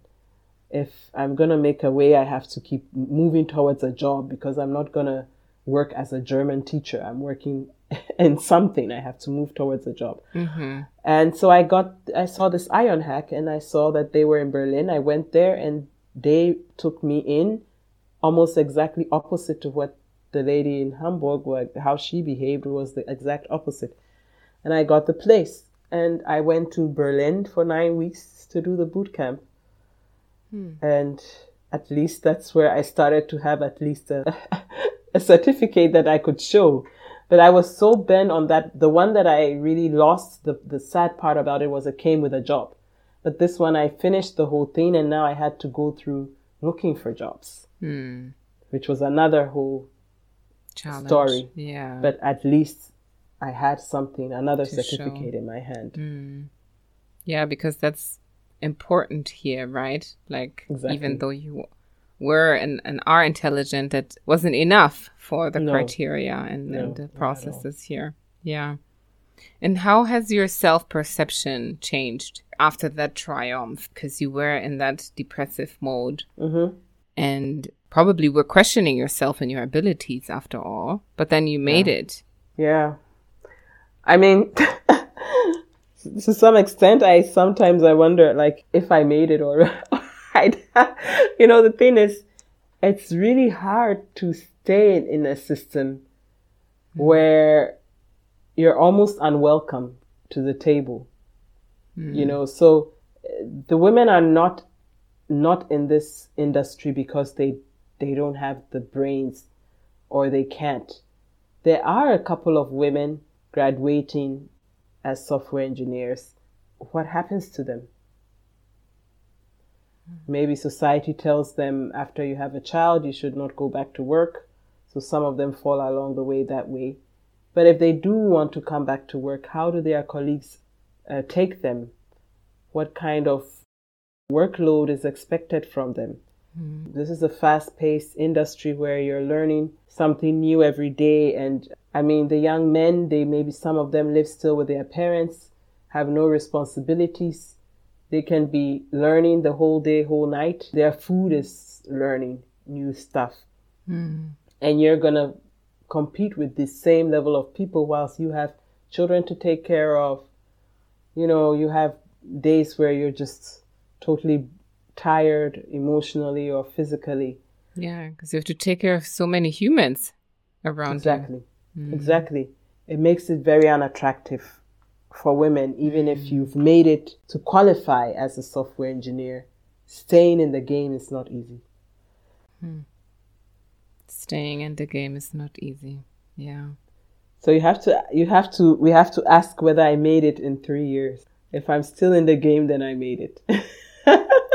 if I'm going to make a way, I have to keep moving towards a job because I'm not going to work as a German teacher. I'm working in something. I have to move towards a job. Mm-hmm. And so I got, I saw this Ironhack and I saw that they were in Berlin. I went there and they took me in almost exactly opposite to what the lady in Hamburg, how she behaved was the exact opposite. And I got the place and I went to Berlin for nine weeks to do the boot camp. Hmm. And at least that's where I started to have at least a, a certificate that I could show. But I was so bent on that. The one that I really lost, the, the sad part about it was it came with a job. But this one, I finished the whole thing and now I had to go through looking for jobs, hmm. which was another whole Challenge. story.
Yeah.
But at least I had something, another certificate show. in my hand.
Hmm. Yeah, because that's important here, right? Like exactly. even though you were and, and are intelligent, that wasn't enough for the no. criteria and, no, and the processes here. Yeah. And how has your self perception changed after that triumph? Because you were in that depressive mode mm-hmm. and probably were questioning yourself and your abilities after all, but then you made
yeah.
it.
Yeah. I mean, to some extent, I sometimes I wonder like if I made it or I, you know, the thing is, it's really hard to stay in a system mm. where you're almost unwelcome to the table. Mm. You know, so the women are not not in this industry because they they don't have the brains or they can't. There are a couple of women graduating as software engineers, what happens to them? Maybe society tells them after you have a child, you should not go back to work. So some of them fall along the way that way. But if they do want to come back to work, how do their colleagues uh, take them? What kind of workload is expected from them? Mm. This is a fast paced industry where you're learning something new every day and I mean, the young men, they maybe some of them live still with their parents, have no responsibilities. They can be learning the whole day, whole night. Their food is learning new stuff. Mm. And you're going to compete with the same level of people whilst you have children to take care of. You know, you have days where you're just totally tired emotionally or physically.
Yeah, because you have to take care of so many humans around
exactly. You. Mm. Exactly. It makes it very unattractive for women, even mm. if you've made it to qualify as a software engineer. Staying in the game is not easy.
Hmm. Staying in the game is not easy. Yeah.
So you have to you have to we have to ask whether I made it in 3 years. If I'm still in the game then I made it.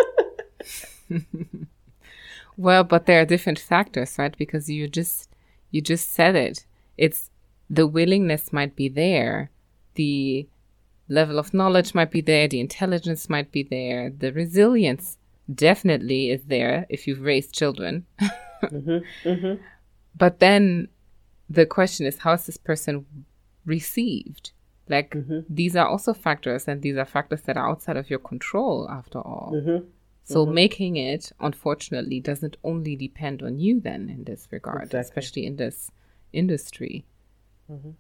well, but there are different factors, right? Because you just you just said it it's the willingness might be there, the level of knowledge might be there, the intelligence might be there, the resilience definitely is there if you've raised children. mm-hmm, mm-hmm. But then the question is, how is this person received? Like, mm-hmm. these are also factors, and these are factors that are outside of your control, after all. Mm-hmm. So, mm-hmm. making it, unfortunately, doesn't only depend on you, then, in this regard, exactly. especially in this industry. Mm-hmm.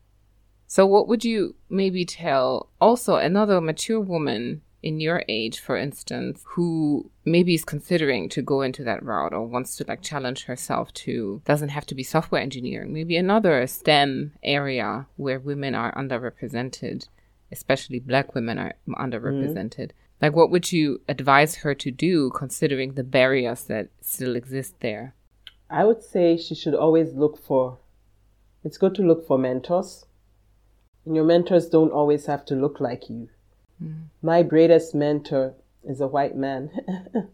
So, what would you maybe tell also another mature woman in your age, for instance, who maybe is considering to go into that route or wants to like challenge herself to, doesn't have to be software engineering, maybe another STEM area where women are underrepresented, especially black women are underrepresented. Mm. Like, what would you advise her to do considering the barriers that still exist there?
I would say she should always look for, it's good to look for mentors. And your mentors don't always have to look like you. Mm. My greatest mentor is a white man,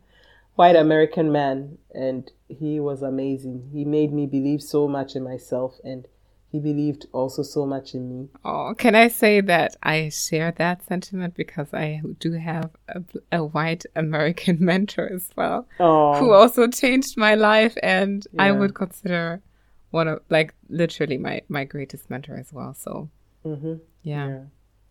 white American man, and he was amazing. He made me believe so much in myself, and he believed also so much in me.
Oh, can I say that I share that sentiment because I do have a, a white American mentor as well, oh. who also changed my life, and yeah. I would consider one of like literally my my greatest mentor as well. So, mm-hmm. yeah. yeah.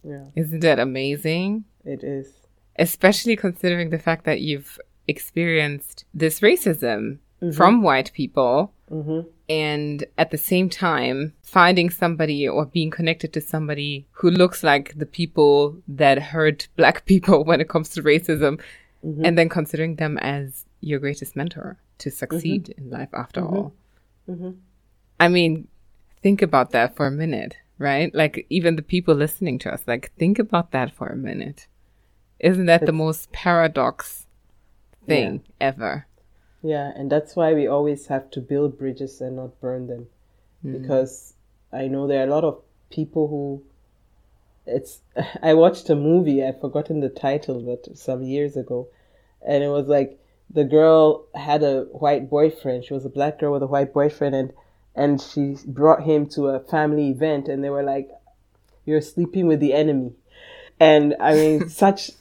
Yeah. Isn't that amazing?
It is.
Especially considering the fact that you've experienced this racism mm-hmm. from white people. Mm-hmm. And at the same time, finding somebody or being connected to somebody who looks like the people that hurt black people when it comes to racism, mm-hmm. and then considering them as your greatest mentor to succeed mm-hmm. in life after mm-hmm. all. Mm-hmm. I mean, think about that for a minute right? Like even the people listening to us, like think about that for a minute. Isn't that it's, the most paradox thing yeah. ever?
Yeah, and that's why we always have to build bridges and not burn them. Mm. Because I know there are a lot of people who it's I watched a movie, I've forgotten the title, but some years ago. And it was like the girl had a white boyfriend. She was a black girl with a white boyfriend and and she brought him to a family event and they were like you're sleeping with the enemy and i mean such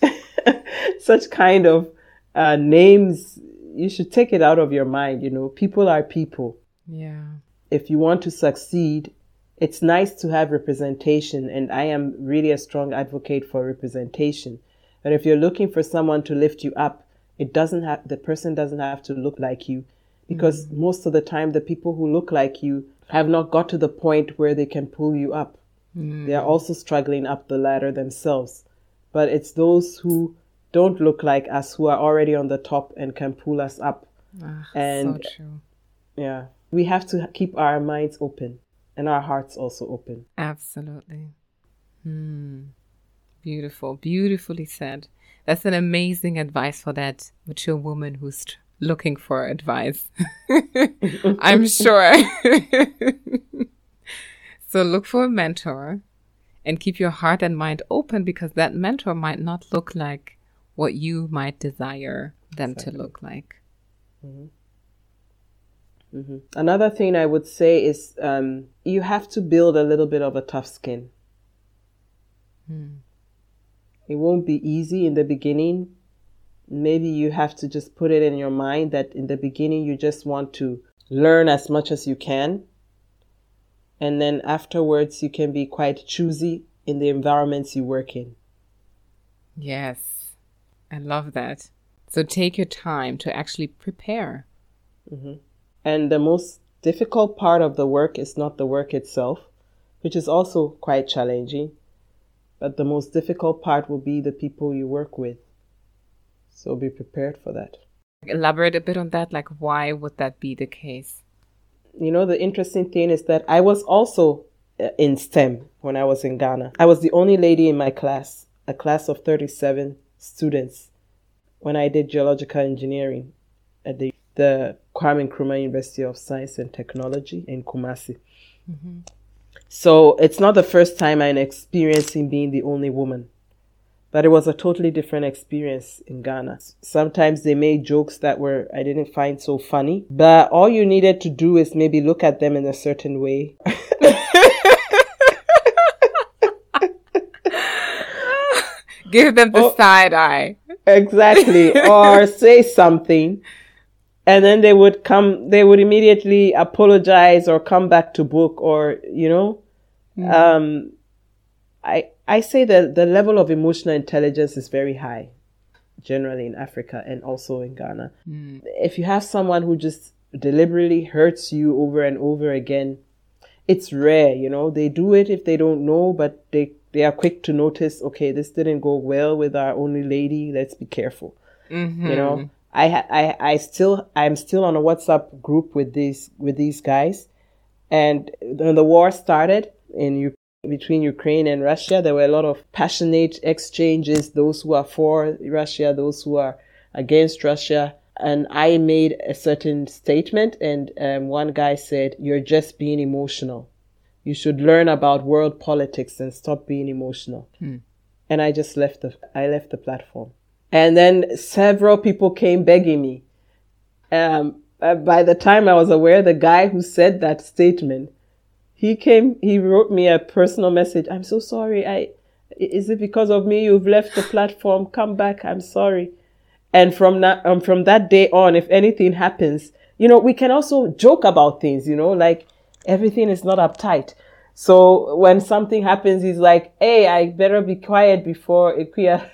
such kind of uh, names you should take it out of your mind you know people are people
yeah
if you want to succeed it's nice to have representation and i am really a strong advocate for representation but if you're looking for someone to lift you up it doesn't have the person doesn't have to look like you because mm-hmm. most of the time the people who look like you have not got to the point where they can pull you up. Mm. They are also struggling up the ladder themselves. But it's those who don't look like us who are already on the top and can pull us up.
Ah, and so
yeah, we have to keep our minds open and our hearts also open.
Absolutely. Hmm. Beautiful, beautifully said. That's an amazing advice for that mature woman who's looking for advice. I'm sure. so look for a mentor and keep your heart and mind open because that mentor might not look like what you might desire them exactly. to look like. Mm-hmm.
Mm-hmm. Another thing I would say is um, you have to build a little bit of a tough skin. Mm. It won't be easy in the beginning maybe you have to just put it in your mind that in the beginning you just want to learn as much as you can. And then afterwards, you can be quite choosy in the environments you work in.
Yes, I love that. So take your time to actually prepare.
Mm-hmm. And the most difficult part of the work is not the work itself, which is also quite challenging. But the most difficult part will be the people you work with. So be prepared for that.
Elaborate a bit on that. Like, why would that be the case?
You know, the interesting thing is that I was also uh, in STEM when I was in Ghana. I was the only lady in my class, a class of 37 students, when I did geological engineering at the, the Kwame Nkrumah University of Science and Technology in Kumasi. Mm-hmm. So it's not the first time I'm experiencing being the only woman but it was a totally different experience in Ghana. Sometimes they made jokes that were I didn't find so funny, but all you needed to do is maybe look at them in a certain way.
Give them the oh, side eye.
Exactly. or say something. And then they would come, they would immediately apologize or come back to book or, you know, mm. um, I, I say that the level of emotional intelligence is very high, generally in Africa and also in Ghana. Mm. If you have someone who just deliberately hurts you over and over again, it's rare, you know. They do it if they don't know, but they they are quick to notice. Okay, this didn't go well with our only lady. Let's be careful. Mm-hmm. You know, I I I still I'm still on a WhatsApp group with these with these guys, and when the war started in between Ukraine and Russia, there were a lot of passionate exchanges. Those who are for Russia, those who are against Russia and I made a certain statement, and um, one guy said, "You're just being emotional. You should learn about world politics and stop being emotional." Hmm. And I just left the I left the platform, and then several people came begging me. Um, uh, by the time I was aware, the guy who said that statement, he came, he wrote me a personal message. I'm so sorry. I is it because of me you've left the platform? Come back. I'm sorry. And from that, um, from that day on, if anything happens, you know, we can also joke about things, you know, like everything is not uptight. So when something happens, he's like, Hey, I better be quiet before Akua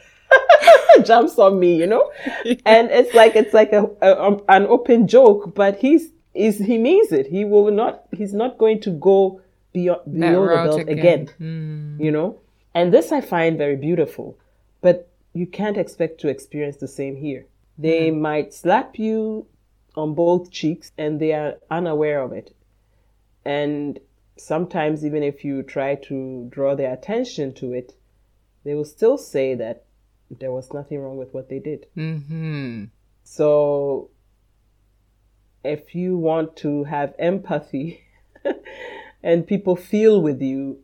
jumps on me, you know? and it's like, it's like a, a, an open joke, but he's, is, he means it. He will not, he's not going to go beyond, below the belt again, again mm. you know? And this I find very beautiful. But you can't expect to experience the same here. They mm-hmm. might slap you on both cheeks and they are unaware of it. And sometimes, even if you try to draw their attention to it, they will still say that there was nothing wrong with what they did. Mm-hmm. So, if you want to have empathy and people feel with you,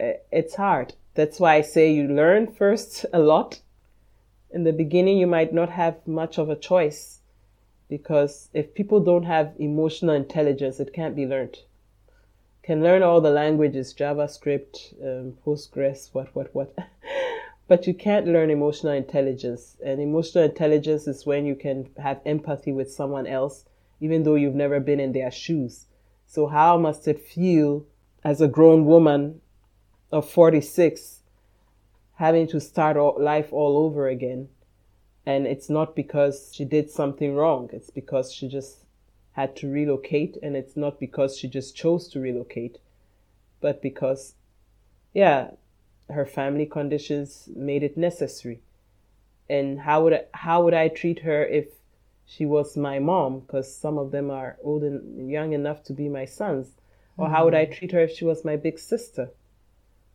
eh, it's hard. That's why I say you learn first a lot. In the beginning, you might not have much of a choice because if people don't have emotional intelligence, it can't be learned. Can learn all the languages, JavaScript, um, Postgres, what, what, what. but you can't learn emotional intelligence. And emotional intelligence is when you can have empathy with someone else, even though you've never been in their shoes. So how must it feel as a grown woman of 46 having to start life all over again. And it's not because she did something wrong. It's because she just had to relocate. And it's not because she just chose to relocate, but because, yeah, her family conditions made it necessary. And how would I, how would I treat her if she was my mom? Because some of them are old and young enough to be my sons. Or how would I mm. treat her if she was my big sister?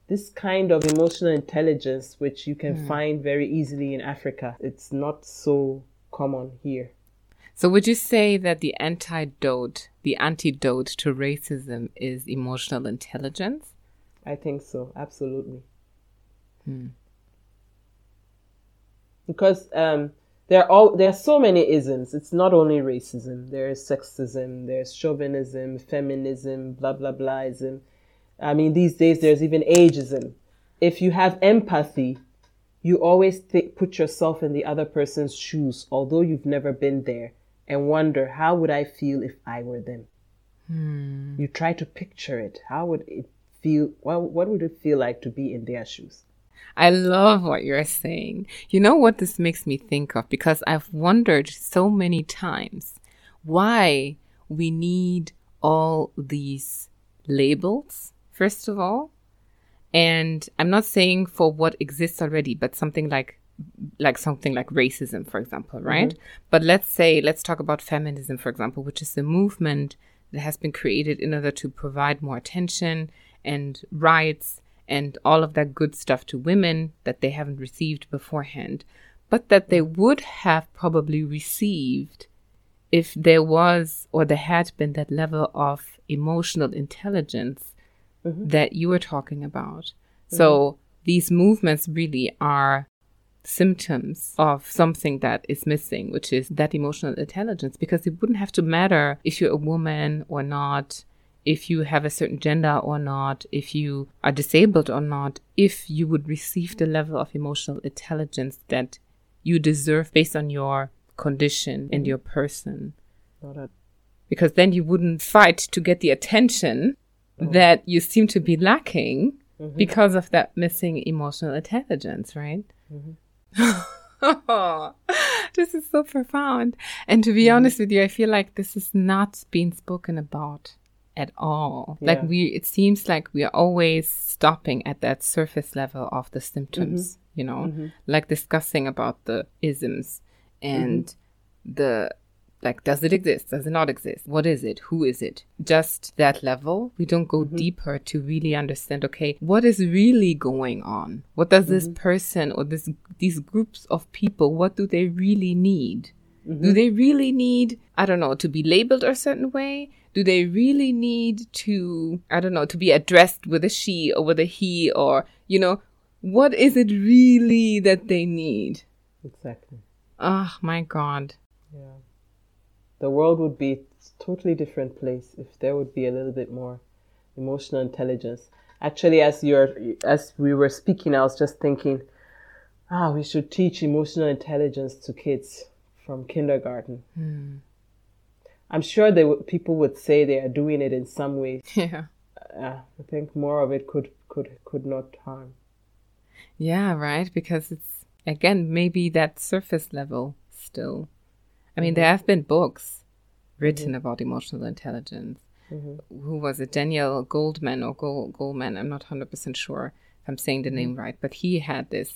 This kind of emotional intelligence, which you can mm. find very easily in Africa, it's not so common here.
So, would you say that the antidote, the antidote to racism, is emotional intelligence?
I think so, absolutely. Hmm. Because um, there are all there are so many isms. It's not only racism. There is sexism. There's chauvinism, feminism, blah blah blahism. I mean, these days there's even ageism. If you have empathy, you always th- put yourself in the other person's shoes, although you've never been there, and wonder, how would I feel if I were them? Hmm. You try to picture it. How would it feel? What, what would it feel like to be in their shoes?
I love what you're saying. You know what this makes me think of? Because I've wondered so many times why we need all these labels first of all. And I'm not saying for what exists already, but something like like something like racism, for example, right? Mm-hmm. But let's say, let's talk about feminism, for example, which is a movement that has been created in order to provide more attention and rights and all of that good stuff to women that they haven't received beforehand, but that they would have probably received if there was or there had been that level of emotional intelligence mm-hmm. that you were talking about. Mm-hmm. So these movements really are symptoms of something that is missing, which is that emotional intelligence, because it wouldn't have to matter if you're a woman or not, if you have a certain gender or not, if you are disabled or not, if you would receive the level of emotional intelligence that you deserve based on your condition mm-hmm. and your person. Because then you wouldn't fight to get the attention mm-hmm. that you seem to be lacking mm-hmm. because of that missing emotional intelligence, right? Mm-hmm. this is so profound. And to be mm-hmm. honest with you, I feel like this is not being spoken about at all.
Yeah.
Like we, it seems like we are always stopping at that surface level of the symptoms, you know, like discussing about the isms and the, like, does it exist? Does it not exist? What is it? Who is it? Just that level. We don't go mm-hmm. deeper to really understand, okay, what is really going on? What does this mm-hmm. person or this, these groups of people, what do they really need? Do mm-hmm. they really need, I don't know, to be labeled a certain way? Do they really need to, I don't know, to be addressed with a she or with a he or, you know, what is it really that they need?
Exactly.
Oh my God.
Yeah. The world would be a totally different place if there would be a little bit more emotional intelligence. Actually, as you're as we were speaking, I was just thinking, ah, we should teach emotional intelligence to kids from kindergarten. I'm sure they would, people would say they are doing it in some ways.
Yeah.
Uh, I think more of it could could could not harm.
Yeah, right. Because it's, again, maybe that surface level still. I mean, there have been books written mm-hmm. about emotional intelligence. Mm-hmm. Who was it? Daniel Goldman or Gold, Goldman? I'm not 100% sure if I'm saying the name mm-hmm. right, but he had this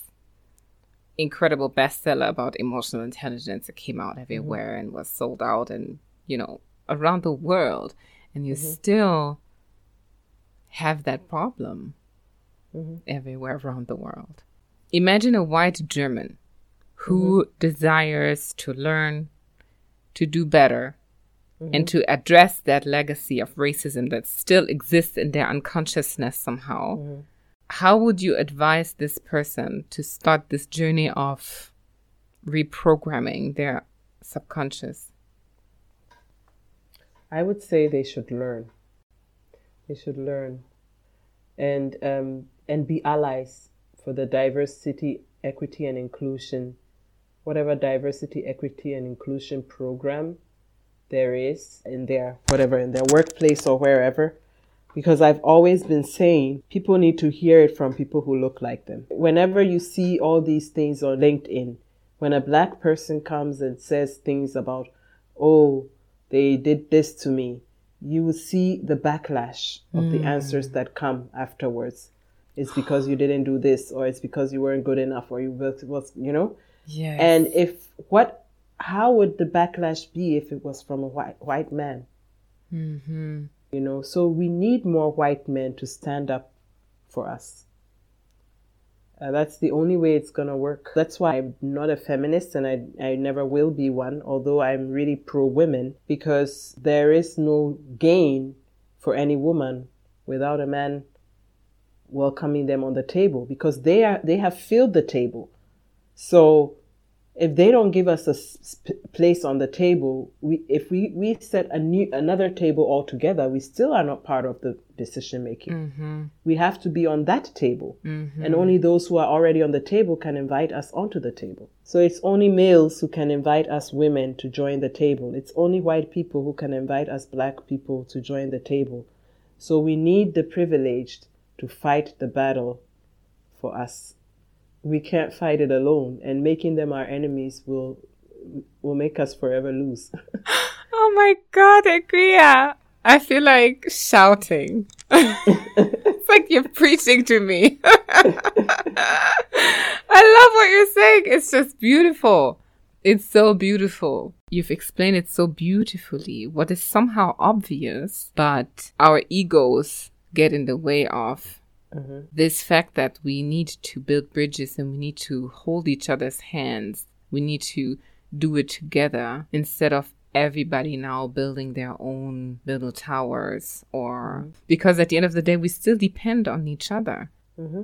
incredible bestseller about emotional intelligence that came out everywhere and was sold out and, you know, around the world. And you still have that problem everywhere around the world. Imagine a white German who desires to learn, to do better, and to address that legacy of racism that still exists in their unconsciousness somehow. How would you advise this person to start this journey of reprogramming their subconscious?
I would say they should learn. They should learn, and um, and be allies for the diversity, equity, and inclusion, whatever diversity, equity, and inclusion program there is in their whatever in their workplace or wherever. Because I've always been saying people need to hear it from people who look like them. Whenever you see all these things on LinkedIn, when a black person comes and says things about, oh, they did this to me, you will see the backlash of the hmm. answers that come afterwards. It's because you didn't do this, or it's because you weren't good enough, or you was you know.
Yes.
And if what, how would the backlash be if it was from a white white man?
mm-hmm.
You know, so we need more white men to stand up for us. Uh, that's the only way it's gonna work. That's why I'm not a feminist, and I I never will be one. Although I'm really pro women, because there is no gain for any woman without a man welcoming them on the table, because they are they have filled the table. So if they don't give us a sp- place on the table, we if we we set a new another table altogether, we still are not part of the decision making. Mm-hmm. We have to be on that table, mm-hmm. and only those who are already on the table can invite us onto the table. So it's only males who can invite us women to join the table. It's only white people who can invite us black people to join the table. So we need the privileged to fight the battle for us we can't fight it alone and making them our enemies will will make us forever lose
Oh my god, Akua. I feel like shouting. it's like you're preaching to me. I love what you're saying. It's just beautiful. It's so beautiful. You've explained it so beautifully. What is somehow obvious, but our egos get in the way of Mm-hmm. this fact that we need to build bridges and we need to hold each other's hands. We need to do it together instead of everybody now building their own little towers or mm-hmm. because at the end of the day we still depend on each other. Mm-hmm.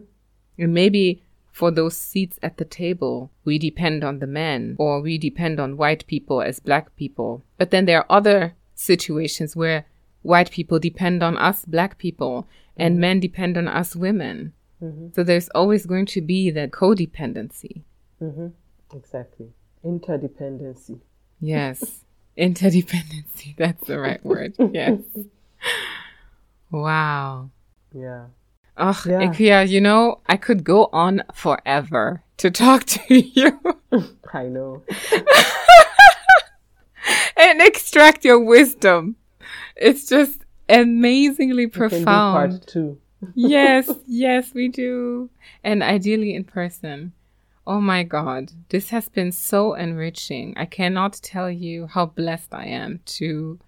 And maybe for those seats at the table we depend on the men or we depend on white people as black people. But then there are other situations where white people depend on us black people and men depend on us women mm-hmm. so there's always going to be that codependency mm-hmm.
exactly interdependency
Yes. Interdependency. That's the right word. Yes. Wow.
yeah
Oh,
Yeah.
Akua, you know, I could go on forever to talk to you
i know
and extract your wisdom. It's just
amazingly profound.
part two.
yes, yes, we do. And ideally in person. Oh my God, this has been so enriching. I cannot tell you how blessed I am to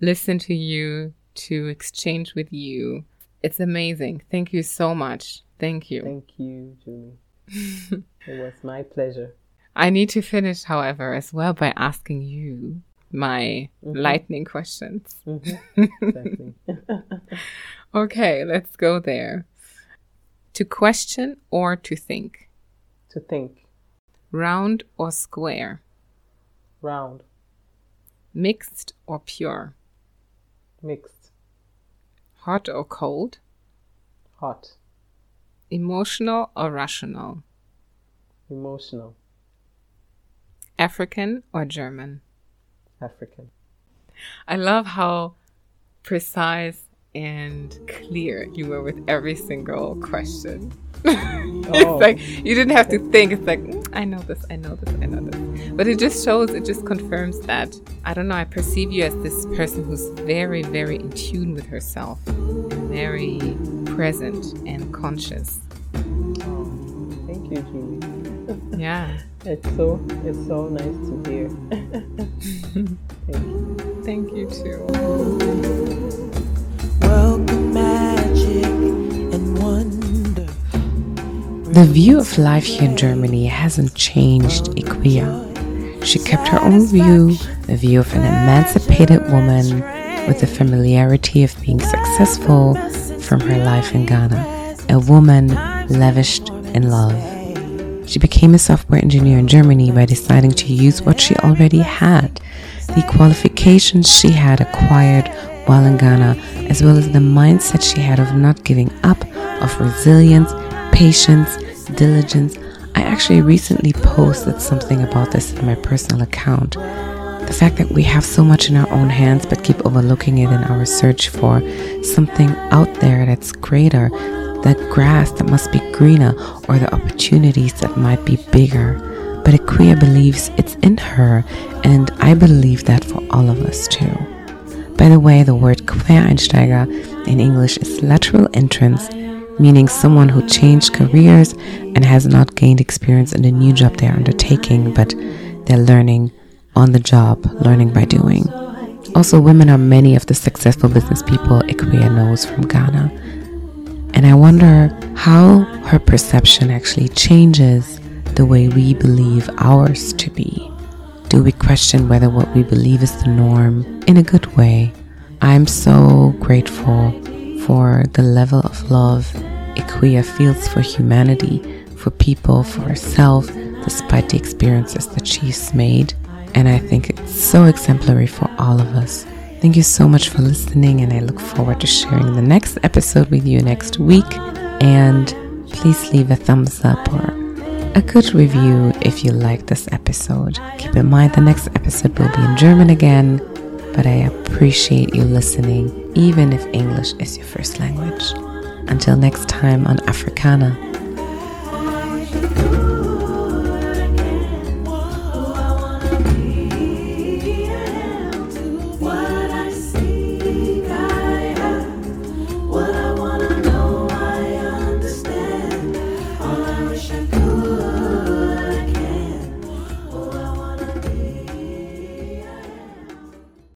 listen to you, to exchange with you. It's amazing. Thank you so much. Thank you.
Thank you, Julie. it was my pleasure.
I need to finish, however, as well by asking you my mm-hmm. lightning questions. Mm-hmm. Exactly. okay, let's go there. To question or to think?
To think.
Round or square?
Round.
Mixed or pure?
Mixed.
Hot or cold?
Hot.
Emotional or rational?
Emotional.
African or German?
African.
I love how precise and clear you were with every single question. oh. it's like you didn't have to think. It's like mm, I know this, I know this, I know this. But it just shows, it just confirms that I don't know. I perceive you as this person who's very, very in tune with herself, and very present and conscious.
Oh, thank you, Julie.
yeah.
It's so it's so nice to hear. Thank
you. Thank you too. The view of life here in Germany hasn't changed Akua. She kept her own view, the view of an emancipated woman with the familiarity of being successful from her life in Ghana, a woman lavished in love. She became a software engineer in Germany by deciding to use what she already had, the qualifications she had acquired while in Ghana, as well as the mindset she had of not giving up, of resilience, patience, diligence. I actually recently posted something about this in my personal account. The fact that we have so much in our own hands but keep overlooking it in our search for something out there that's greater that grass that must be greener or the opportunities that might be bigger. But Akua believes it's in her, and I believe that for all of us too. By the way, the word Quereinsteiger in English is lateral entrance, meaning someone who changed careers and has not gained experience in the new job they're undertaking, but they're learning on the job, learning by doing. Also, women are many of the successful business people Akua knows from Ghana. And I wonder how her perception actually changes the way we believe ours to be. Do we question whether what we believe is the norm in a good way? I'm so grateful for the level of love Akua feels for humanity, for people, for herself, despite the experiences that she's made. And I think it's so exemplary for all of us. Thank you so much for listening, and I look forward to sharing the next episode with you next week. And please leave a thumbs up or a good review if you like this episode. Keep in mind the next episode will be in German again, but I appreciate you listening, even if English is your first language. Until next time on Afrikanah.